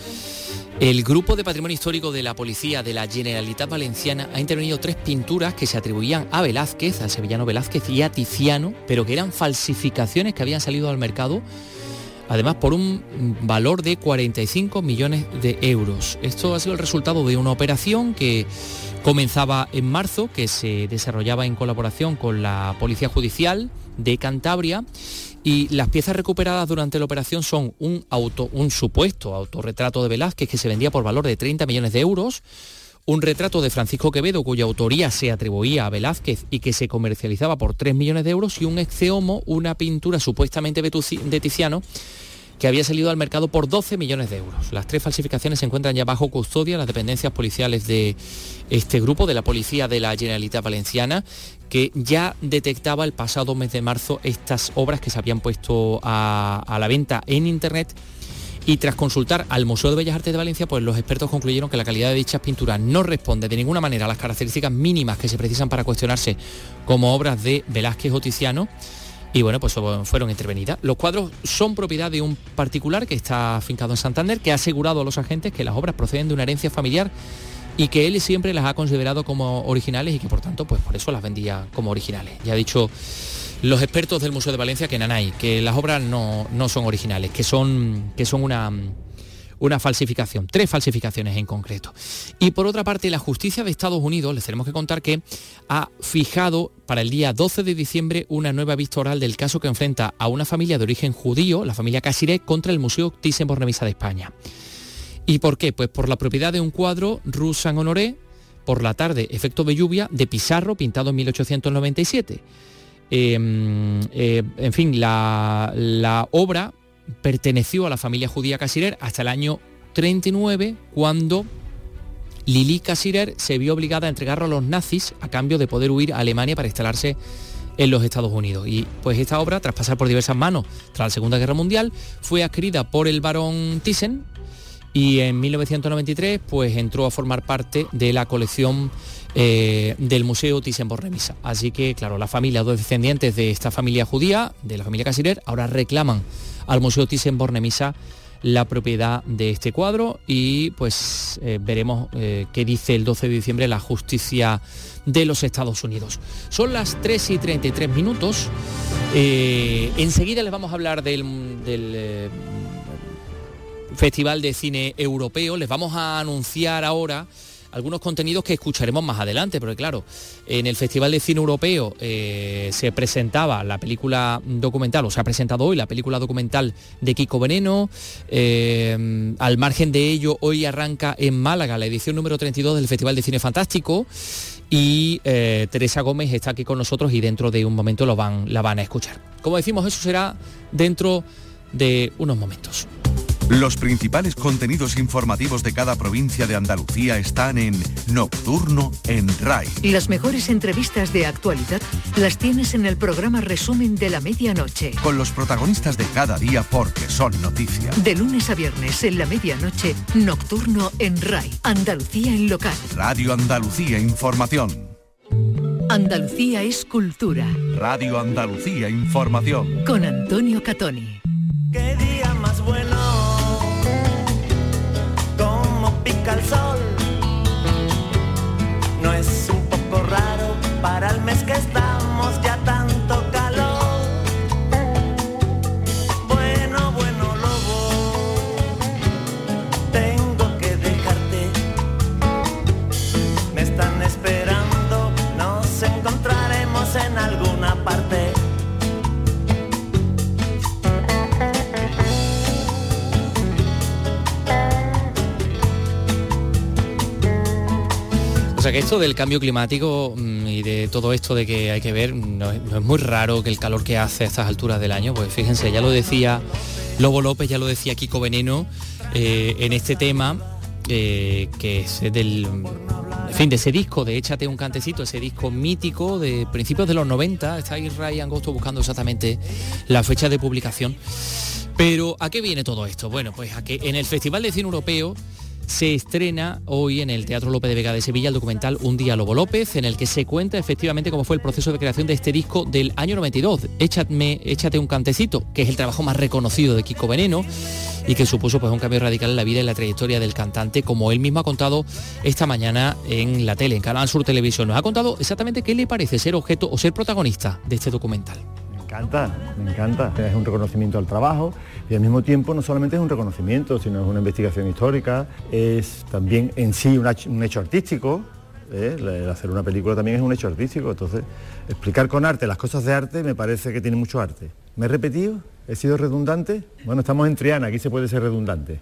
El Grupo de Patrimonio Histórico de la Policía de la Generalitat Valenciana ha intervenido tres pinturas que se atribuían a Velázquez, al sevillano Velázquez y a Tiziano, pero que eran falsificaciones que habían salido al mercado, además por un valor de 45 millones de euros. Esto ha sido el resultado de una operación que comenzaba en marzo, que se desarrollaba en colaboración con la Policía Judicial de Cantabria y las piezas recuperadas durante la operación son un, auto, un supuesto autorretrato de Velázquez que se vendía por valor de 30 millones de euros, un retrato de Francisco Quevedo cuya autoría se atribuía a Velázquez y que se comercializaba por 3 millones de euros y un exceomo, una pintura supuestamente de Tiziano que había salido al mercado por 12 millones de euros. Las tres falsificaciones se encuentran ya bajo custodia las dependencias policiales de este grupo, de la Policía de la Generalitat Valenciana, que ya detectaba el pasado mes de marzo estas obras que se habían puesto a, la venta en Internet y tras consultar al Museo de Bellas Artes de Valencia, pues los expertos concluyeron que la calidad de dichas pinturas no responde de ninguna manera a las características mínimas que se precisan para cuestionarse como obras de Velázquez o Tiziano y bueno, pues fueron intervenidas. Los cuadros son propiedad de un particular que está afincado en Santander, que ha asegurado a los agentes que las obras proceden de una herencia familiar y que él siempre las ha considerado como originales y que por tanto, pues por eso las vendía como originales. Ya ha dicho los expertos del Museo de Valencia que Nanay, que las obras no, no son originales, que son, que son una una falsificación, tres falsificaciones en concreto. Y por otra parte, la justicia de Estados Unidos, les tenemos que contar que ha fijado para el día 12 de diciembre una nueva vista oral del caso que enfrenta a una familia de origen judío, la familia Casiré, contra el Museo Thyssen-Bornemisza de España. ¿Y por qué? Pues por la propiedad de un cuadro Rue Saint Honoré, por la tarde, efecto de lluvia, de Pizarro, pintado en 1897. Em, eh, en fin, la, la obra perteneció a la familia judía Casirer hasta el año 39, cuando Lili Casirer se vio obligada a entregarlo a los nazis a cambio de poder huir a Alemania para instalarse en los Estados Unidos. Y pues esta obra, tras pasar por diversas manos tras la Segunda Guerra Mundial, fue adquirida por el barón Thyssen y en 1993 pues entró a formar parte de la colección eh, del Museo Thyssen-Bornemisza. Así que, claro, la familia, dos descendientes de esta familia judía, de la familia Casirer, ahora reclaman al Museo Thyssen-Bornemisza la propiedad de este cuadro y pues eh, veremos eh, qué dice el 12 de diciembre la justicia de los Estados Unidos. Son las 3 y 33 minutos. Enseguida les vamos a hablar del Festival de Cine Europeo. Les vamos a anunciar ahora algunos contenidos que escucharemos más adelante, porque claro, en el Festival de Cine Europeo eh, se presentaba la película documental, o se ha presentado hoy la película documental de Kiko Veneno, eh, al margen de ello hoy arranca en Málaga la edición número 32 del Festival de Cine Fantástico y eh, Teresa Gómez está aquí con nosotros y dentro de un momento lo van, la van a escuchar. Como decimos, eso será dentro de unos momentos. Los principales contenidos informativos de cada provincia de Andalucía están en Nocturno en RAI. Las mejores entrevistas de actualidad las tienes en el programa Resumen de la Medianoche. Con los protagonistas de cada día porque son noticias. De lunes a viernes en la medianoche, Nocturno en RAI. Andalucía en local. Radio Andalucía Información. Andalucía es cultura. Radio Andalucía Información. Con Antonio Catoni. ¿Qué día más bueno? No es un poco raro para el mes O sea que esto del cambio climático mm, y de todo esto de que hay que ver, no, es- muy raro que el calor que hace a estas alturas del año, pues fíjense, ya lo decía Lobo López, ya lo decía Kiko Veneno eh, en este tema, eh, que es del, en fin, de ese disco, de Échate un cantecito, ese disco mítico de principios de los 90, está ahí Ray Angosto buscando exactamente la fecha de publicación. Pero ¿a qué viene todo esto? Bueno, pues a que en el Festival de Cine Europeo se estrena hoy en el Teatro López de Vega de Sevilla el documental Un día Lobo López, en el que se cuenta efectivamente cómo fue el proceso de creación de este disco del año 92, Échate, Échate un cantecito, que es el trabajo más reconocido de Kiko Veneno y que supuso pues un cambio radical en la vida y la trayectoria del cantante, como él mismo ha contado esta mañana en la tele, en Canal Sur Televisión. Nos ha contado exactamente qué le parece ser objeto o ser protagonista de este documental. Encanta, me encanta. Es un reconocimiento al trabajo y al mismo tiempo no solamente es un reconocimiento, sino es una investigación histórica, es también en sí un hecho, artístico. ¿eh? Hacer una película también es un hecho artístico, entonces explicar con arte las cosas de arte me parece que tiene mucho arte. ¿Me he repetido? ¿He sido redundante? Bueno, estamos en Triana, aquí se puede ser redundante.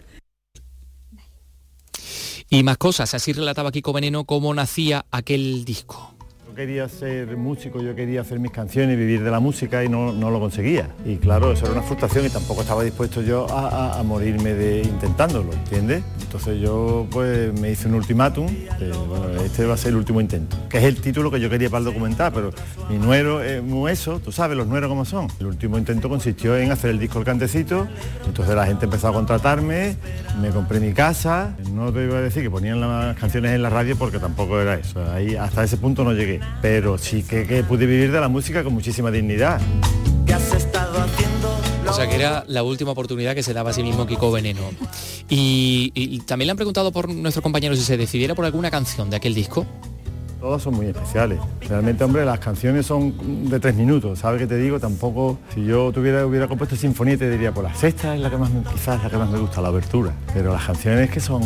Y más cosas, así relataba Kiko Veneno cómo nacía aquel disco. Quería ser músico, yo quería hacer mis canciones y vivir de la música y no, no lo conseguía. Y claro, eso era una frustración y tampoco estaba dispuesto yo a, a- morirme de intentándolo, ¿entiendes? Entonces yo pues me hice un ultimátum, bueno, este va a ser el último intento, que es el título que yo quería para el documental, pero mi nuero es muy eso, tú sabes los nueros cómo son. El último intento consistió en hacer el disco El Cantecito, entonces la gente empezó a contratarme, me compré mi casa, no te iba a decir que ponían las canciones en la radio porque tampoco era eso, ahí hasta ese punto no llegué, pero sí que, que pude vivir de la música con muchísima dignidad. O sea que era la última oportunidad que se daba a sí mismo Kiko Veneno. Y, y también le han preguntado por nuestros compañeros si se decidiera por alguna canción de aquel disco. Todas son muy especiales. Realmente, hombre, las canciones son de tres minutos, ¿sabes qué te digo? Tampoco, si yo tuviera, hubiera compuesto sinfonía, te diría, pues la sexta es la que más, me- quizás la que más me gusta, la abertura. Pero las canciones que son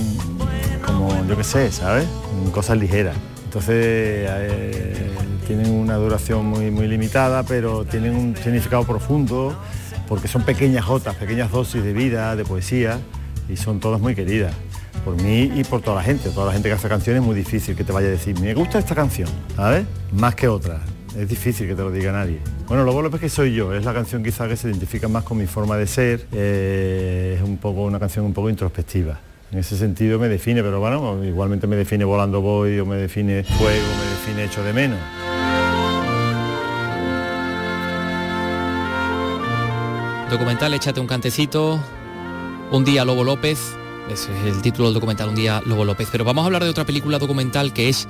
como, yo qué sé, ¿sabes? Cosas ligeras. Entonces, eh, tienen una duración muy, muy limitada, pero tienen un significado profundo, porque son pequeñas jotas, pequeñas dosis de vida, de poesía, y son todas muy queridas por mí y por toda la gente. Toda la gente que hace canciones es muy difícil que te vaya a decir, me gusta esta canción, ¿sabes? Más que otra. Es difícil que te lo diga nadie. Bueno, lo que soy yo, es la canción quizá que se identifica más con mi forma de ser, eh, es un poco una canción un poco introspectiva. En ese sentido me define, pero bueno, igualmente me define volando voy, o me define fuego, me define hecho de menos. Documental Échate un cantecito, Un día Lobo López, ese es el título del documental, Un día Lobo López. Pero vamos a hablar de otra película documental que es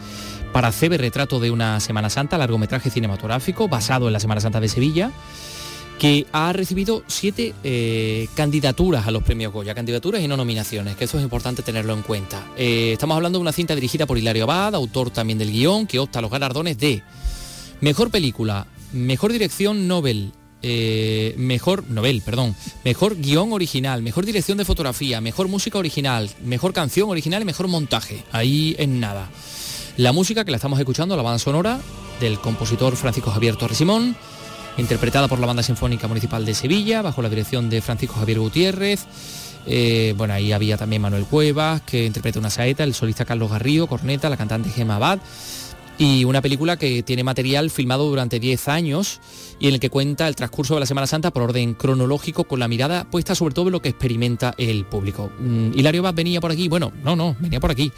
para CB Retrato de una Semana Santa, largometraje cinematográfico basado en la Semana Santa de Sevilla, que ha recibido siete eh, candidaturas a los premios Goya, candidaturas y no nominaciones, que eso es importante tenerlo en cuenta. Eh, estamos hablando de una cinta dirigida por Hilario Abad, autor también del guion, que opta a los galardones de Mejor película, Mejor dirección Nobel, eh, mejor novel, perdón, mejor guion original, mejor dirección de fotografía, mejor música original, mejor canción original y mejor montaje. Ahí en nada. La música que la estamos escuchando, la banda sonora del compositor Francisco Javier Torres Simón, interpretada por la Banda Sinfónica Municipal de Sevilla, bajo la dirección de Francisco Javier Gutiérrez. Eh, bueno, ahí había también Manuel Cuevas, que interpreta una saeta, el solista Carlos Garrido, corneta, la cantante Gemma Abad y una película que tiene material filmado durante 10 años y en el que cuenta el transcurso de la Semana Santa por orden cronológico con la mirada puesta sobre todo en lo que experimenta el público. Mm, Hilario Abad venía por aquí, bueno, no, no, venía por aquí.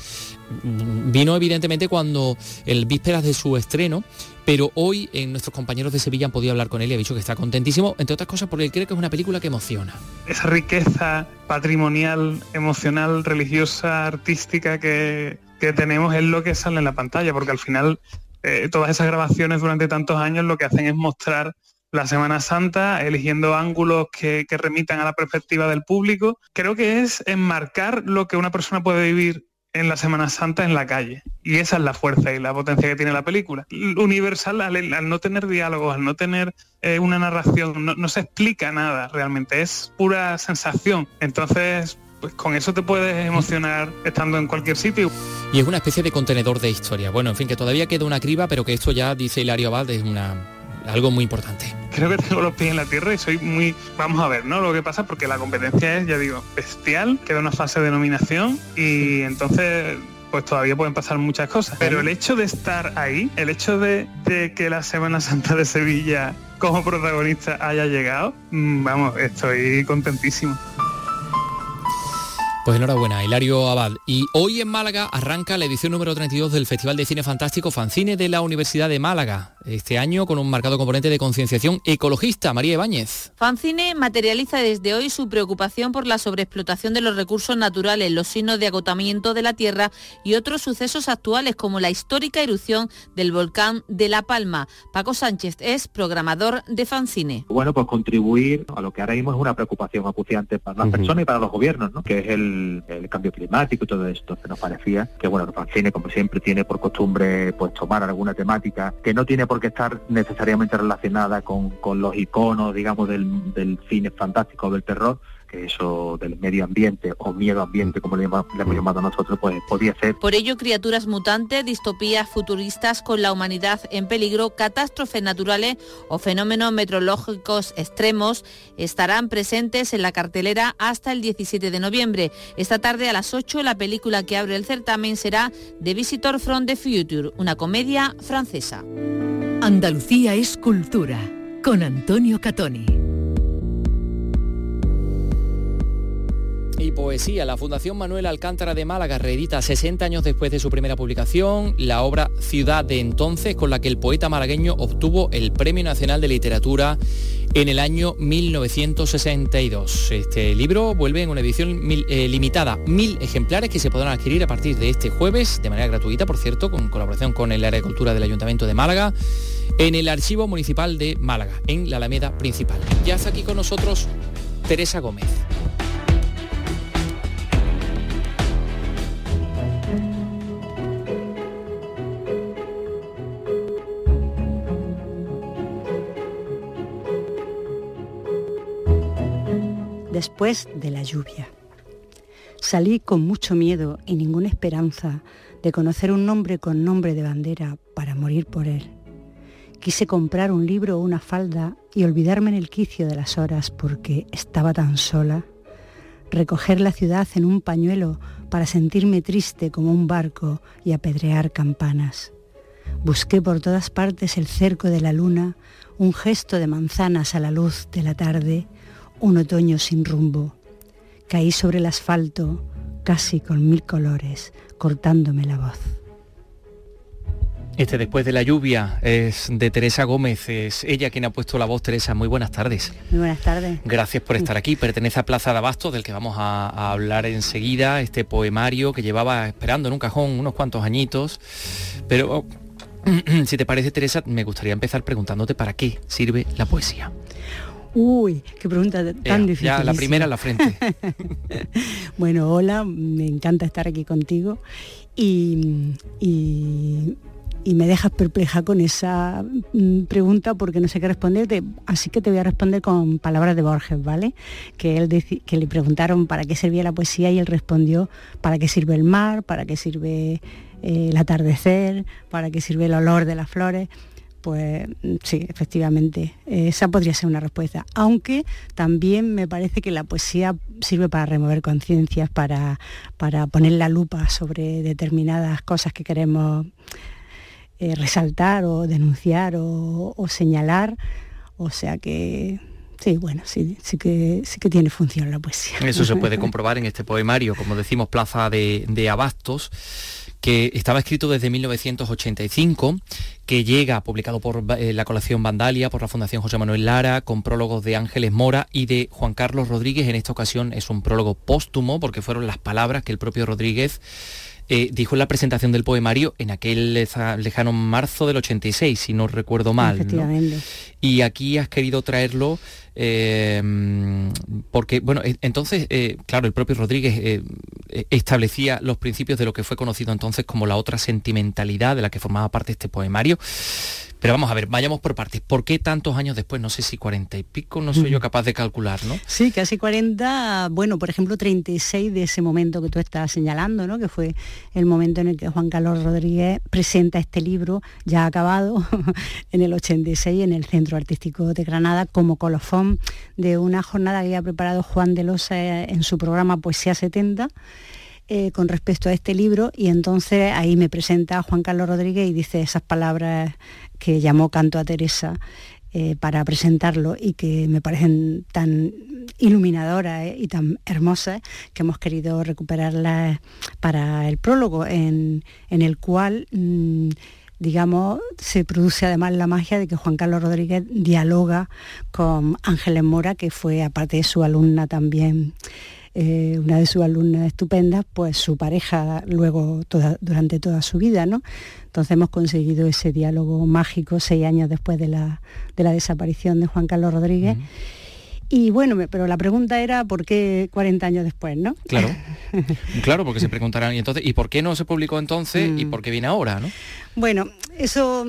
Mm, Vino evidentemente cuando el vísperas de su estreno, pero hoy en nuestros compañeros de Sevilla han podido hablar con él y ha dicho que está contentísimo, entre otras cosas porque él cree que es una película que emociona. esa riqueza patrimonial, emocional, religiosa, artística que, que tenemos es lo que sale en la pantalla, porque al final eh, todas esas grabaciones durante tantos años lo que hacen es mostrar la Semana Santa, eligiendo ángulos que, que remitan a la perspectiva del público. Creo que es enmarcar lo que una persona puede vivir en la Semana Santa en la calle. Y esa es la fuerza y la potencia que tiene la película. Universal, al, no tener diálogos, al no tener eh, una narración, no se explica nada realmente, es pura sensación. Entonces, pues con eso te puedes emocionar estando en cualquier sitio. Y es una especie de contenedor de historia. Bueno, en fin, que todavía queda una criba, pero que esto ya, dice Hilario Abad, es una, algo muy importante. Creo que tengo los pies en la tierra y soy muy... Vamos a ver, ¿no? Lo que pasa porque la competencia es, ya digo, bestial, queda una fase de nominación y entonces pues todavía pueden pasar muchas cosas. Pero el hecho de estar ahí, el hecho de, de que la Semana Santa de Sevilla como protagonista haya llegado, mm, vamos, estoy contentísimo. Pues enhorabuena, Hilario Abad. Y hoy en Málaga arranca la edición número 32 del Festival de Cine Fantástico Fancine de la Universidad de Málaga. Este año con un marcado componente de concienciación ecologista. María Ibáñez. Fancine materializa desde hoy su preocupación por la sobreexplotación de los recursos naturales, los signos de agotamiento de la tierra y otros sucesos actuales como la histórica erupción del volcán de La Palma. Paco Sánchez es programador de Fancine. Bueno, pues contribuir a lo que ahora mismo es una preocupación acuciante para las personas y para los gobiernos, ¿no? que es el, el cambio climático y todo esto. Que nos parecía que, bueno, Fancine, como siempre, tiene por costumbre pues tomar alguna temática que no tiene por qué estar necesariamente relacionada con, con los iconos, digamos, del, del cine fantástico, del terror, que eso del medio ambiente o miedo ambiente, como le, llama- le hemos llamado nosotros, pues podía ser Por ello, criaturas mutantes, distopías futuristas con la humanidad en peligro, catástrofes naturales o fenómenos meteorológicos extremos estarán presentes en la cartelera hasta el 17 de noviembre. Esta tarde a las 8 la película que abre el certamen será The Visitor from the Future, una comedia francesa. Andalucía es cultura con Antonio Catoni. Y poesía, la Fundación Manuel Alcántara de Málaga reedita 60 años después de su primera publicación la obra Ciudad de Entonces, con la que el poeta malagueño obtuvo el Premio Nacional de Literatura en el año 1962. Este libro vuelve en una edición eh, limitada, mil ejemplares que se podrán adquirir a partir de este jueves, de manera gratuita, por cierto, con colaboración con el área de cultura del Ayuntamiento de Málaga, en el Archivo Municipal de Málaga, en la Alameda Principal. Ya está aquí con nosotros Teresa Gómez. después de la lluvia. Salí con mucho miedo y ninguna esperanza de conocer un nombre con nombre de bandera para morir por él. Quise comprar un libro o una falda y olvidarme en el quicio de las horas porque estaba tan sola. Recoger la ciudad en un pañuelo para sentirme triste como un barco y apedrear campanas. Busqué por todas partes el cerco de la luna, un gesto de manzanas a la luz de la tarde, un otoño sin rumbo. Caí sobre el asfalto, casi con mil colores, cortándome la voz. Este después de la lluvia es de Teresa Gómez, es ella quien ha puesto la voz. Teresa, muy buenas tardes. Muy buenas tardes. Gracias por estar aquí. Pertenece a Plaza de Abasto, del que vamos a, a hablar enseguida, este poemario que llevaba esperando en un cajón unos cuantos añitos. Pero si te parece, Teresa, me gustaría empezar preguntándote para qué sirve la poesía. Uy, qué pregunta tan difícil. ya la primera en la frente. bueno, hola, me encanta estar aquí contigo y, y- y me dejas perpleja con esa mm, pregunta porque no sé qué responderte, así que te voy a responder con palabras de Borges, ¿vale? Que, él que le preguntaron para qué servía la poesía y él respondió para qué sirve el mar, para qué sirve eh, el atardecer, para qué sirve el olor de las flores. Pues mm, sí, efectivamente, esa podría ser una respuesta. Aunque también me parece que la poesía sirve para remover conciencias, para, para poner la lupa sobre determinadas cosas que queremos eh, resaltar o denunciar o, o señalar. O sea que sí, bueno, sí, sí que sí que tiene función la poesía. Eso se puede comprobar en este poemario, como decimos, Plaza de, de Abastos, que estaba escrito desde 1985, que llega publicado por eh, la colección Vandalia, por la Fundación José Manuel Lara, con prólogos de Ángeles Mora y de Juan Carlos Rodríguez. En esta ocasión es un prólogo póstumo, porque fueron las palabras que el propio Rodríguez eh, dijo en la presentación del poemario en aquel lejano marzo del 86, si no recuerdo mal. ¿no? Efectivamente. Y aquí has querido traerlo eh, porque, bueno, entonces, eh, claro, el propio Rodríguez eh, eh, establecía los principios de lo que fue conocido entonces como la otra sentimentalidad de la que formaba parte este poemario. Pero vamos a ver, vayamos por partes. ¿Por qué tantos años después? No sé si cuarenta y pico, no soy yo capaz de calcular, ¿no? Sí, casi 40, bueno, por ejemplo, 36 de ese momento que tú estás señalando, ¿no? que fue el momento en el que Juan Carlos Rodríguez presenta este libro ya acabado en el 86 en el Centro Artístico de Granada como colofón de una jornada que había preparado Juan de Losa en su programa Poesía 70 eh, con respecto a este libro. Y entonces ahí me presenta a Juan Carlos Rodríguez y dice esas palabras que llamó Canto a Teresa eh, para presentarlo y que me parecen tan iluminadoras eh, y tan hermosas que hemos querido recuperarlas para el prólogo, en, el cual, mm, digamos, se produce además la magia de que Juan Carlos Rodríguez dialoga con Ángeles Mora, que fue, aparte de su alumna también, eh, una de sus alumnas estupendas, pues su pareja luego durante toda su vida, ¿no? Entonces hemos conseguido ese diálogo mágico seis años después de la, desaparición de Juan Carlos Rodríguez. Y bueno, pero la pregunta era por qué 40 años después, ¿no? Claro, claro, porque se preguntarán, ¿y entonces, ¿y por qué no se publicó entonces y mm. por qué viene ahora, no? Bueno, eso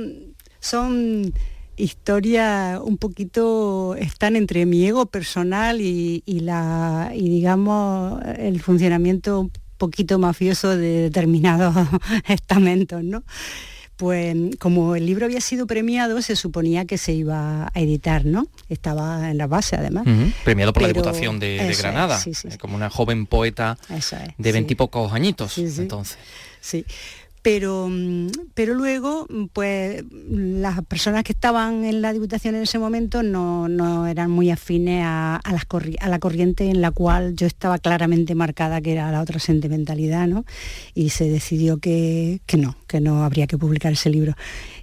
son historia un poquito están entre mi ego personal y, la y digamos el funcionamiento un poquito mafioso de determinados estamentos, ¿no? Pues como el libro había sido premiado, se suponía que se iba a editar, ¿no? Estaba en la base además. Premiado por la Diputación de, Granada, eh, como una joven poeta de veintipocos añitos, entonces. Sí pero, mm, pero luego, mm, pues las personas que estaban en la Diputación en ese momento no, eran muy afines a, a, la corriente en la cual yo estaba claramente marcada, que era la otra sentimentalidad, ¿no? Y se decidió que, que no, que no habría que publicar ese libro.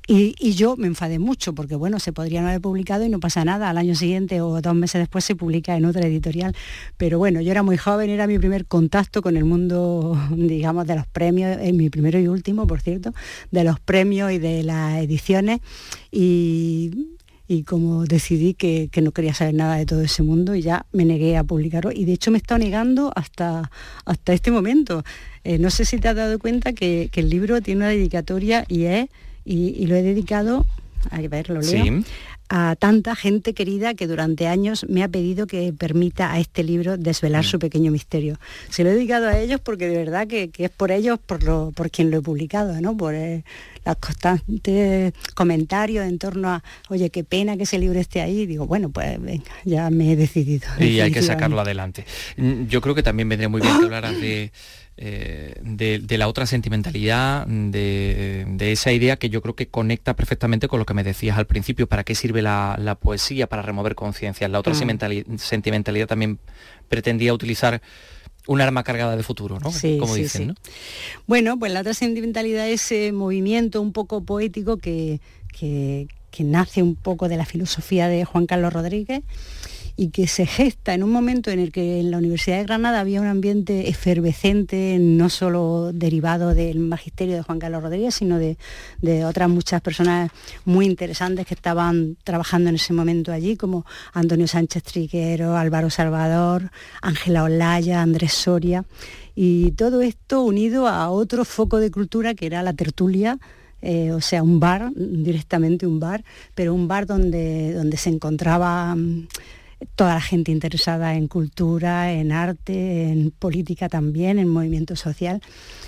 Y, yo me enfadé mucho porque, bueno, se podría no haber publicado y no pasa nada. Al año siguiente o dos meses después se publica en otra editorial. Pero bueno, yo era muy joven, era mi primer contacto con el mundo, digamos, de los premios, es mi primero y último, por cierto, de los premios y de las ediciones. Y, como decidí que, no quería saber nada de todo ese mundo y ya me negué a publicarlo y de hecho me he estado negando hasta, hasta este momento. Eh, no sé si te has dado cuenta que, que el libro tiene una dedicatoria y es y, lo he dedicado, a ver, lo leo, a tanta gente querida que durante años me ha pedido que permita a este libro desvelar mm. su pequeño misterio. Se lo he dedicado a ellos porque de verdad que, es por ellos por, lo, por quien lo he publicado, ¿no? por eh, los constantes comentarios en torno a, oye, qué pena que ese libro esté ahí. digo, bueno, pues venga, ya me he decidido. Y hay que sacarlo adelante. Yo creo que también vendría muy bien que hablaras de eh, de, la otra sentimentalidad, de, esa idea que yo creo que conecta perfectamente con lo que me decías al principio, para qué sirve la, poesía, para remover conciencias. La otra mm. sentimentalidad también pretendía utilizar un arma cargada de futuro, ¿no? Como dicen, Bueno, pues la otra sentimentalidad es ese movimiento un poco poético que, que nace un poco de la filosofía de Juan Carlos Rodríguez y que se gesta en un momento en el que en la Universidad de Granada había un ambiente efervescente, no solo derivado del magisterio de Juan Carlos Rodríguez, sino de, otras muchas personas muy interesantes que estaban trabajando en ese momento allí, como Antonio Sánchez Triguero, Álvaro Salvador, Ángela Olaya, Andrés Soria, y todo esto unido a otro foco de cultura que era la tertulia, eh, o sea, un bar, directamente un bar, pero un bar donde, donde se encontraba toda la gente interesada en cultura, en arte, en política también, en movimiento social.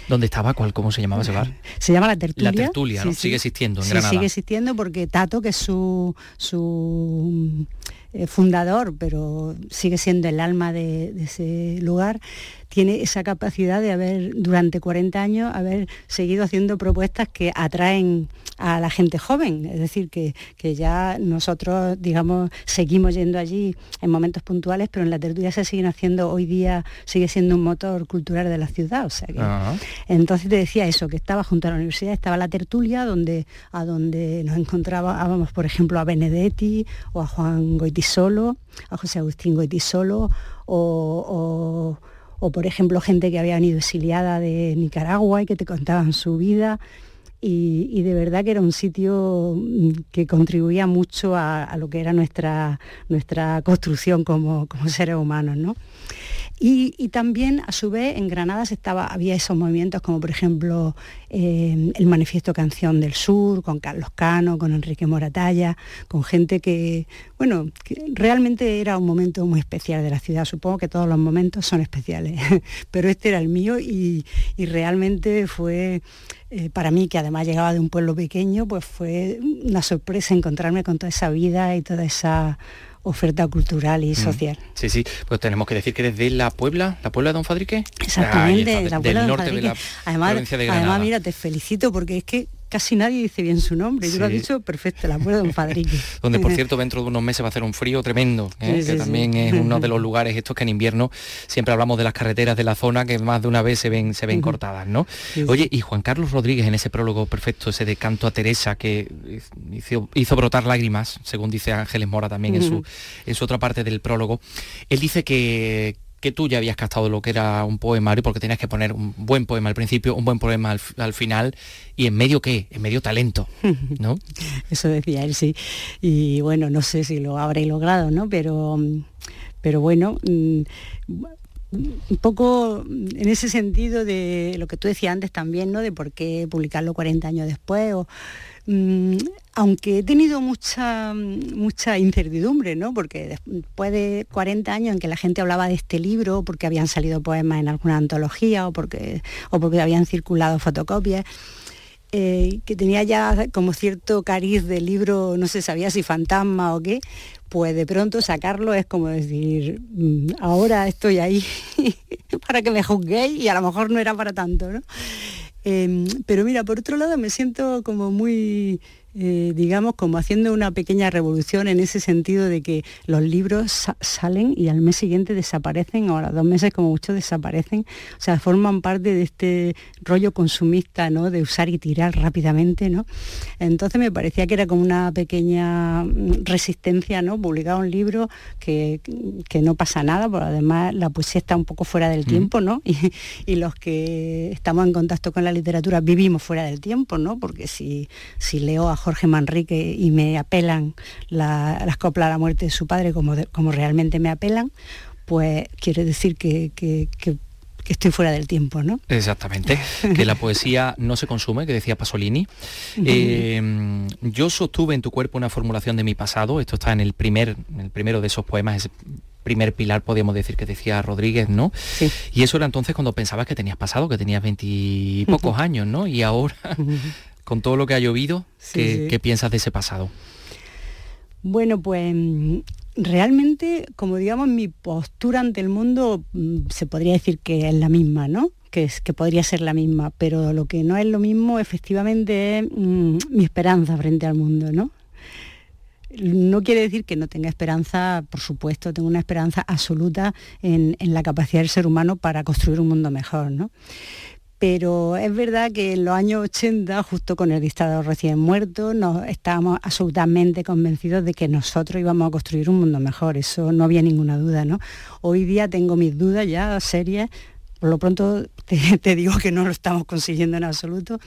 ¿Dónde estaba? ¿Cuál, ¿Cómo se llamaba ese bar? Se llama La Tertulia. La Tertulia, ¿no? Sigue existiendo en sí, sigue existiendo porque Tato, que es su, su eh, fundador, pero sigue siendo el alma de ese lugar, tiene esa capacidad de haber, durante 40 años, haber seguido haciendo propuestas que atraen a la gente joven. Es decir, que, ya nosotros, digamos, seguimos yendo allí en momentos puntuales, pero en la tertulia se siguen haciendo, hoy día sigue siendo un motor cultural de la ciudad. O sea entonces te decía eso, que estaba junto a la universidad, estaba la tertulia, donde, a donde nos encontrábamos, por ejemplo, a Benedetti o a Juan Goitisolo, a José Agustín Goitisolo, o o por ejemplo gente que había venido exiliada de Nicaragua y que te contaban su vida. Y, de verdad que era un sitio mm, que contribuía mucho a, lo que era nuestra, nuestra construcción como, como seres humanos. ¿no? Y, también, a su vez, en Granada estaba, había esos movimientos como, por ejemplo, eh, el Manifiesto Canción del Sur, con Carlos Cano, con Enrique Moratalla, con gente que, bueno, realmente era un momento muy especial de la ciudad. Supongo que todos los momentos son especiales, pero este era el mío y, realmente fue, eh, para mí, que además llegaba de un pueblo pequeño, pues fue una sorpresa encontrarme con toda esa vida y toda esa oferta cultural y Mm. social. Sí, sí, pues tenemos que decir que desde la Puebla, la Puebla de Don Fadrique. Exactamente, Ahí está, la del abuela de norte de la además, provincia de Granada. además, mira, te felicito porque es que casi nadie dice bien su nombre. Tú lo Sí. dicho perfecto, la abuela de Don Fadrique. donde por cierto dentro de unos meses va a hacer un frío tremendo, ¿eh? Sí, que también es uno de los lugares estos que en invierno siempre hablamos de las carreteras de la zona que más de una vez se ven, se ven cortadas, ¿no? Oye, y Juan Carlos Rodríguez en ese prólogo perfecto, ese de canto a Teresa que hizo, hizo brotar lágrimas, según dice Ángeles Mora también en su, en su otra parte del prólogo, él dice que que tú ya habías captado lo que era un poemario porque tenías que poner un buen poema al principio, un buen poema al, al final y en medio qué, en medio talento, ¿no? Eso decía él, sí. Y bueno, no sé si lo habré logrado, ¿no? Pero, pero bueno, mm, un poco en ese sentido de lo que tú decías antes también, ¿no? De por qué publicarlo 40 años después. Mm, aunque he tenido mucha, mucha incertidumbre, ¿no? Porque después de 40 años en que la gente hablaba de este libro, porque habían salido poemas en alguna antología o porque, o porque habían circulado fotocopias, eh, que tenía ya como cierto cariz de libro, no se sabía si fantasma o qué, pues de pronto sacarlo es como decir, mm, ahora estoy ahí para que me juzguéis y a lo mejor no era para tanto, ¿no? Eh, pero mira, por otro lado me siento como muy, eh, digamos, como haciendo una pequeña revolución en ese sentido de que los libros sa- salen y al mes siguiente desaparecen, o a los dos meses como mucho desaparecen, o sea, forman parte de este rollo consumista, ¿no? De usar y tirar rápidamente, ¿no? Entonces me parecía que era como una pequeña mm, resistencia, ¿no? Publicar un libro que, que no pasa nada, porque además la poesía está un poco fuera del tiempo, ¿no? Y, y los que estamos en contacto con la literatura vivimos fuera del tiempo, ¿no? Porque si, si leo a Jorge Manrique y me apelan la- las coplas a la muerte de su padre como, de- como realmente me apelan, pues quiere decir que, que- que- que estoy fuera del tiempo, ¿no? Exactamente, que la poesía no se consume, que decía Pasolini. Eh, yo sostuve en tu cuerpo una formulación de mi pasado, esto está en el primer, en el primero de esos poemas, ese primer pilar podríamos decir que decía Rodríguez, ¿no? Y eso era entonces cuando pensabas que tenías pasado, que tenías veintipocos años, ¿no? Y ahora, con todo lo que ha llovido, Sí, ¿qué, sí. qué piensas de ese pasado? Bueno, pues realmente, como digamos, mi postura ante el mundo mm, se podría decir que es la misma, ¿no? Que, es, que podría ser la misma, pero lo que no es lo mismo efectivamente es mm, mi esperanza frente al mundo, ¿no? No quiere decir que no tenga esperanza, por supuesto, tengo una esperanza absoluta en, en la capacidad del ser humano para construir un mundo mejor, ¿no? Pero es verdad que en los años 80, justo con el dictador recién muerto, nos estábamos absolutamente convencidos de que nosotros íbamos a construir un mundo mejor, eso no había ninguna duda, ¿no? Hoy día tengo mis dudas ya serias, por lo pronto te, te digo que no lo estamos consiguiendo en absoluto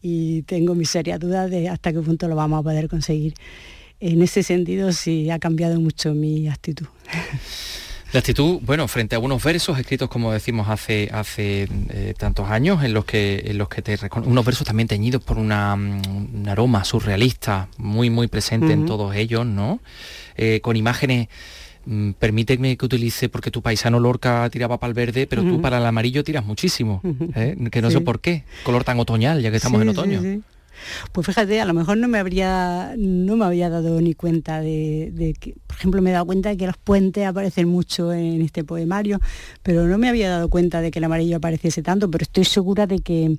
y tengo mis serias dudas de hasta qué punto lo vamos a poder conseguir. En ese sentido sí ha cambiado mucho mi actitud. La actitud, bueno, frente a unos versos escritos, como decimos, hace, hace eh, tantos años, en los que, en los que te unos versos también teñidos por una, mm, un aroma surrealista muy, muy presente en todos ellos, ¿no? Eh, con imágenes, mm, permíteme que utilice, porque tu paisano Lorca tiraba para el verde, pero tú para el amarillo tiras muchísimo. ¿eh? que no sé por qué, color tan otoñal, ya que estamos Sí, en otoño. sí. Pues fíjate, a lo mejor no me habría, no me había dado ni cuenta de, que, por ejemplo, me he dado cuenta de que los puentes aparecen mucho en este poemario, pero no me había dado cuenta de que el amarillo apareciese tanto, pero estoy segura de que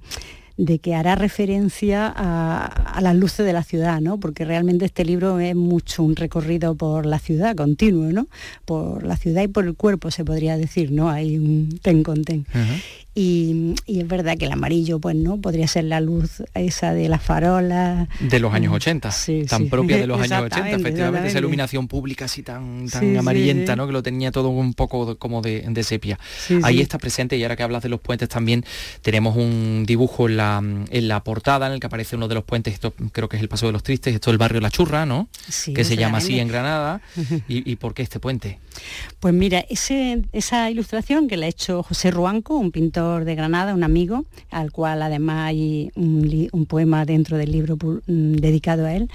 de que hará referencia a, a las luces de la ciudad, ¿no? Porque realmente este libro es mucho un recorrido por la ciudad continuo, ¿no? Por la ciudad y por el cuerpo, se podría decir, ¿no? Hay un ten con ten. Y, y es verdad que el amarillo, pues no, podría ser la luz esa de las farolas. De los años 80, Sí, tan sí. propia de los años 80, Exactamente, efectivamente, esa iluminación pública así tan, tan Sí, sí, amarillenta. ¿no? Que lo tenía todo un poco como de, de sepia. Ahí está presente, y ahora que hablas de los puentes también, tenemos un dibujo en la, en la portada en el que aparece uno de los puentes, esto creo que es el Paso de los Tristes, esto es el barrio La Churra, ¿no? Sí, que se llama así en. Granada. ¿Y, y por qué este puente? Pues mira, ese- esa ilustración que le ha hecho José Ruanco, un pintor de Granada, un amigo, al cual además hay un, poema dentro del libro mm, dedicado a él,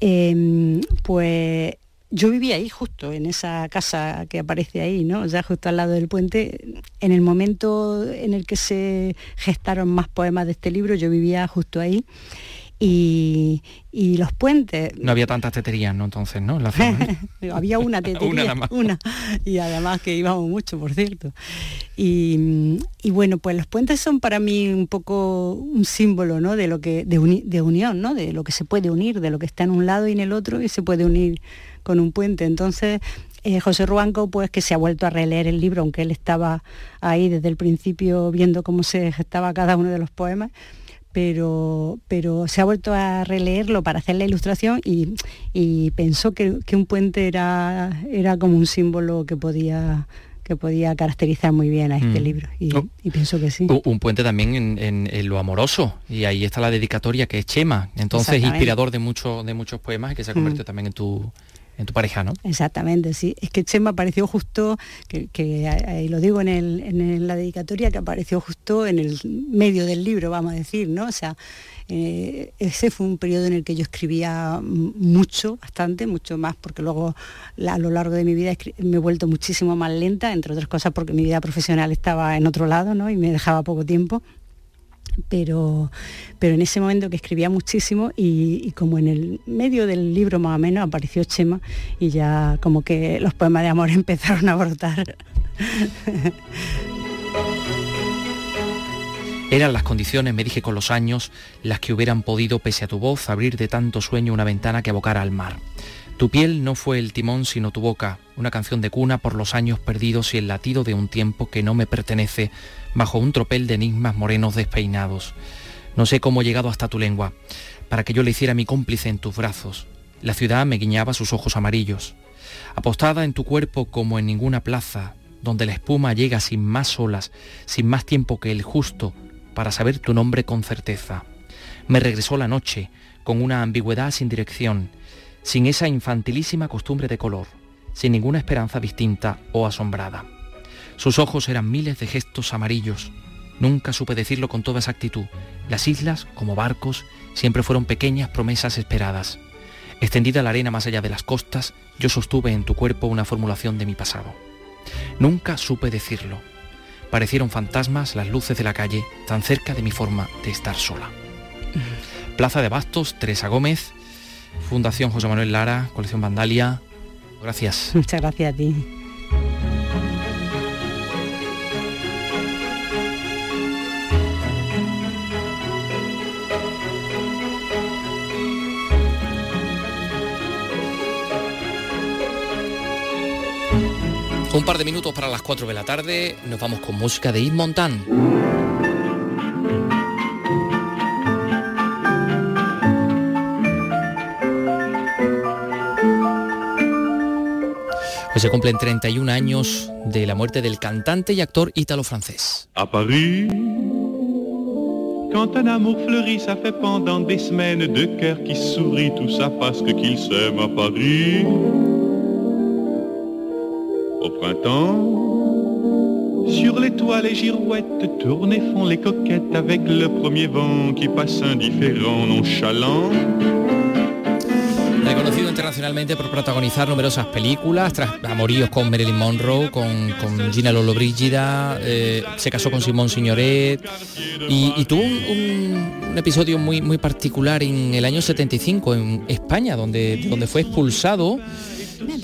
eh, pues yo vivía ahí justo, en esa casa que aparece ahí, ¿no? O sea, justo al lado del puente. En el momento en el que se gestaron más poemas de este libro, yo vivía justo ahí. Y, y los puentes. No había tantas teterías, ¿no? Entonces, ¿no? En la zona, había una tetería, una, nada más. una, y además que íbamos mucho, por cierto. Y, y, bueno, pues los puentes son para mí un poco un símbolo, ¿no? De lo que de, uni, de unión, ¿no? De lo que se puede unir, de lo que está en un lado y en el otro y se puede unir con un puente. Entonces, eh, José Ruanco, pues que se ha vuelto a releer el libro, aunque él estaba ahí desde el principio viendo cómo se gestaba cada uno de los poemas, pero, pero se ha vuelto a releerlo para hacer la ilustración y, y pensó que, que, un puente era, era como un símbolo que podía que podía caracterizar muy bien a este mm. libro y, oh. y, pienso que sí. Un puente también en, en, en, lo amoroso y ahí está la dedicatoria que es Chema, entonces inspirador de, mucho, de muchos poemas y que se ha convertido mm. también en tu, en tu pareja, ¿no? Exactamente, sí. Es que Chema apareció justo, que, ahí lo digo en la dedicatoria, que apareció justo en el medio del libro, vamos a decir, ¿no? O sea, eh, ese fue un periodo en el que yo escribía mucho, bastante, mucho más, porque luego a lo largo de mi vida me he vuelto muchísimo más lenta, entre otras cosas porque mi vida profesional estaba en otro lado, ¿no? Y me dejaba poco tiempo pero, pero en ese momento que escribía muchísimo y, y, como en el medio del libro más o menos apareció Chema y ya como que los poemas de amor empezaron a brotar. Eran las condiciones, me dije con los años, las que hubieran podido, pese a tu voz, abrir de tanto sueño una ventana que abocara al mar. Tu piel no fue el timón sino tu boca, una canción de cuna por los años perdidos y el latido de un tiempo que no me pertenece, bajo un tropel de enigmas morenos despeinados. No sé cómo he llegado hasta tu lengua, para que yo le hiciera mi cómplice en tus brazos. La ciudad me guiñaba sus ojos amarillos. Apostada en tu cuerpo como en ninguna plaza, donde la espuma llega sin más olas, sin más tiempo que el justo, para saber tu nombre con certeza. Me regresó la noche, con una ambigüedad sin dirección, sin esa infantilísima costumbre de color, sin ninguna esperanza distinta o asombrada. Sus ojos eran miles de gestos amarillos. Nunca supe decirlo con toda exactitud. Las islas, como barcos, siempre fueron pequeñas promesas esperadas. Extendida la arena más allá de las costas, yo sostuve en tu cuerpo una formulación de mi pasado. Nunca supe decirlo. Parecieron fantasmas las luces de la calle, tan cerca de mi forma de estar sola. Plaza de Bastos, Teresa Gómez, Fundación José Manuel Lara, Colección Vandalia. Gracias. Muchas gracias a ti. Un par de minutos para las 4 de la tarde, nos vamos con música de Yves Montand. Pues se cumplen 31 años de la muerte del cantante y actor ítalo-francés. A Paris, quand un amour fleurit, ça fait pendant des semaines deux cœurs qui sourient, tout ça parce que qu'ils s'aiment à Paris. Au printemps, sur les toits les girouettes tournent et font les coquettes avec le premier vent qui passe indifférent, nonchalant. Internacionalmente por protagonizar numerosas películas, tras amoríos con Marilyn Monroe, con, con Gina Lollobrigida, eh, se casó con Simón Signoret y, tuvo un, un, episodio muy, muy particular en el año 75 en España, donde, donde fue expulsado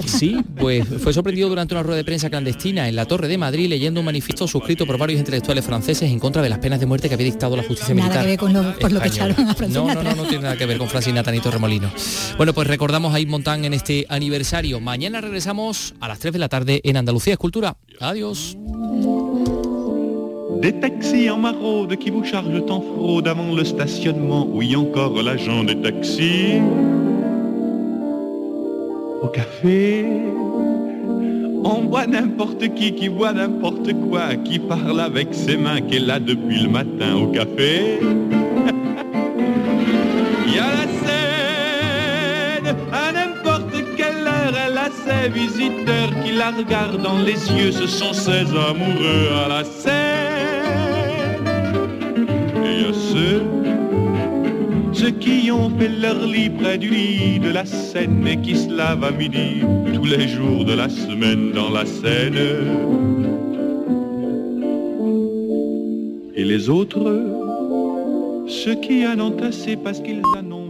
Sí, pues fue sorprendido durante una rueda de prensa clandestina en la Torre de Madrid leyendo un manifiesto suscrito por varios intelectuales franceses en contra de las penas de muerte que había dictado la justicia nada militar. Que ver con lo, por lo que echaron a no, no, no, no tiene nada que ver con Francinata ni Torremolino. Bueno, pues recordamos a Yves Montand en este aniversario. Mañana regresamos a las 3 de la tarde en Andalucía Escultura. Adiós. Des taxis en maraude qui vous chargent en fraude avant le stationnement. Oui, encore l'agent des taxis. Au café, on voit n'importe qui qui voit n'importe quoi, qui parle avec ses mains, est là depuis le matin au café. Il y a la scène, à n'importe quelle heure, elle a ses visiteurs qui la regardent dans les yeux, ce sont ses amoureux à la scène. A ceux qui ont fait leur lit près du lit de la Seine et qui se lavent à midi tous les jours de la semaine dans la Seine. Et les autres, Ceux qui en ont assez parce qu'ils en ont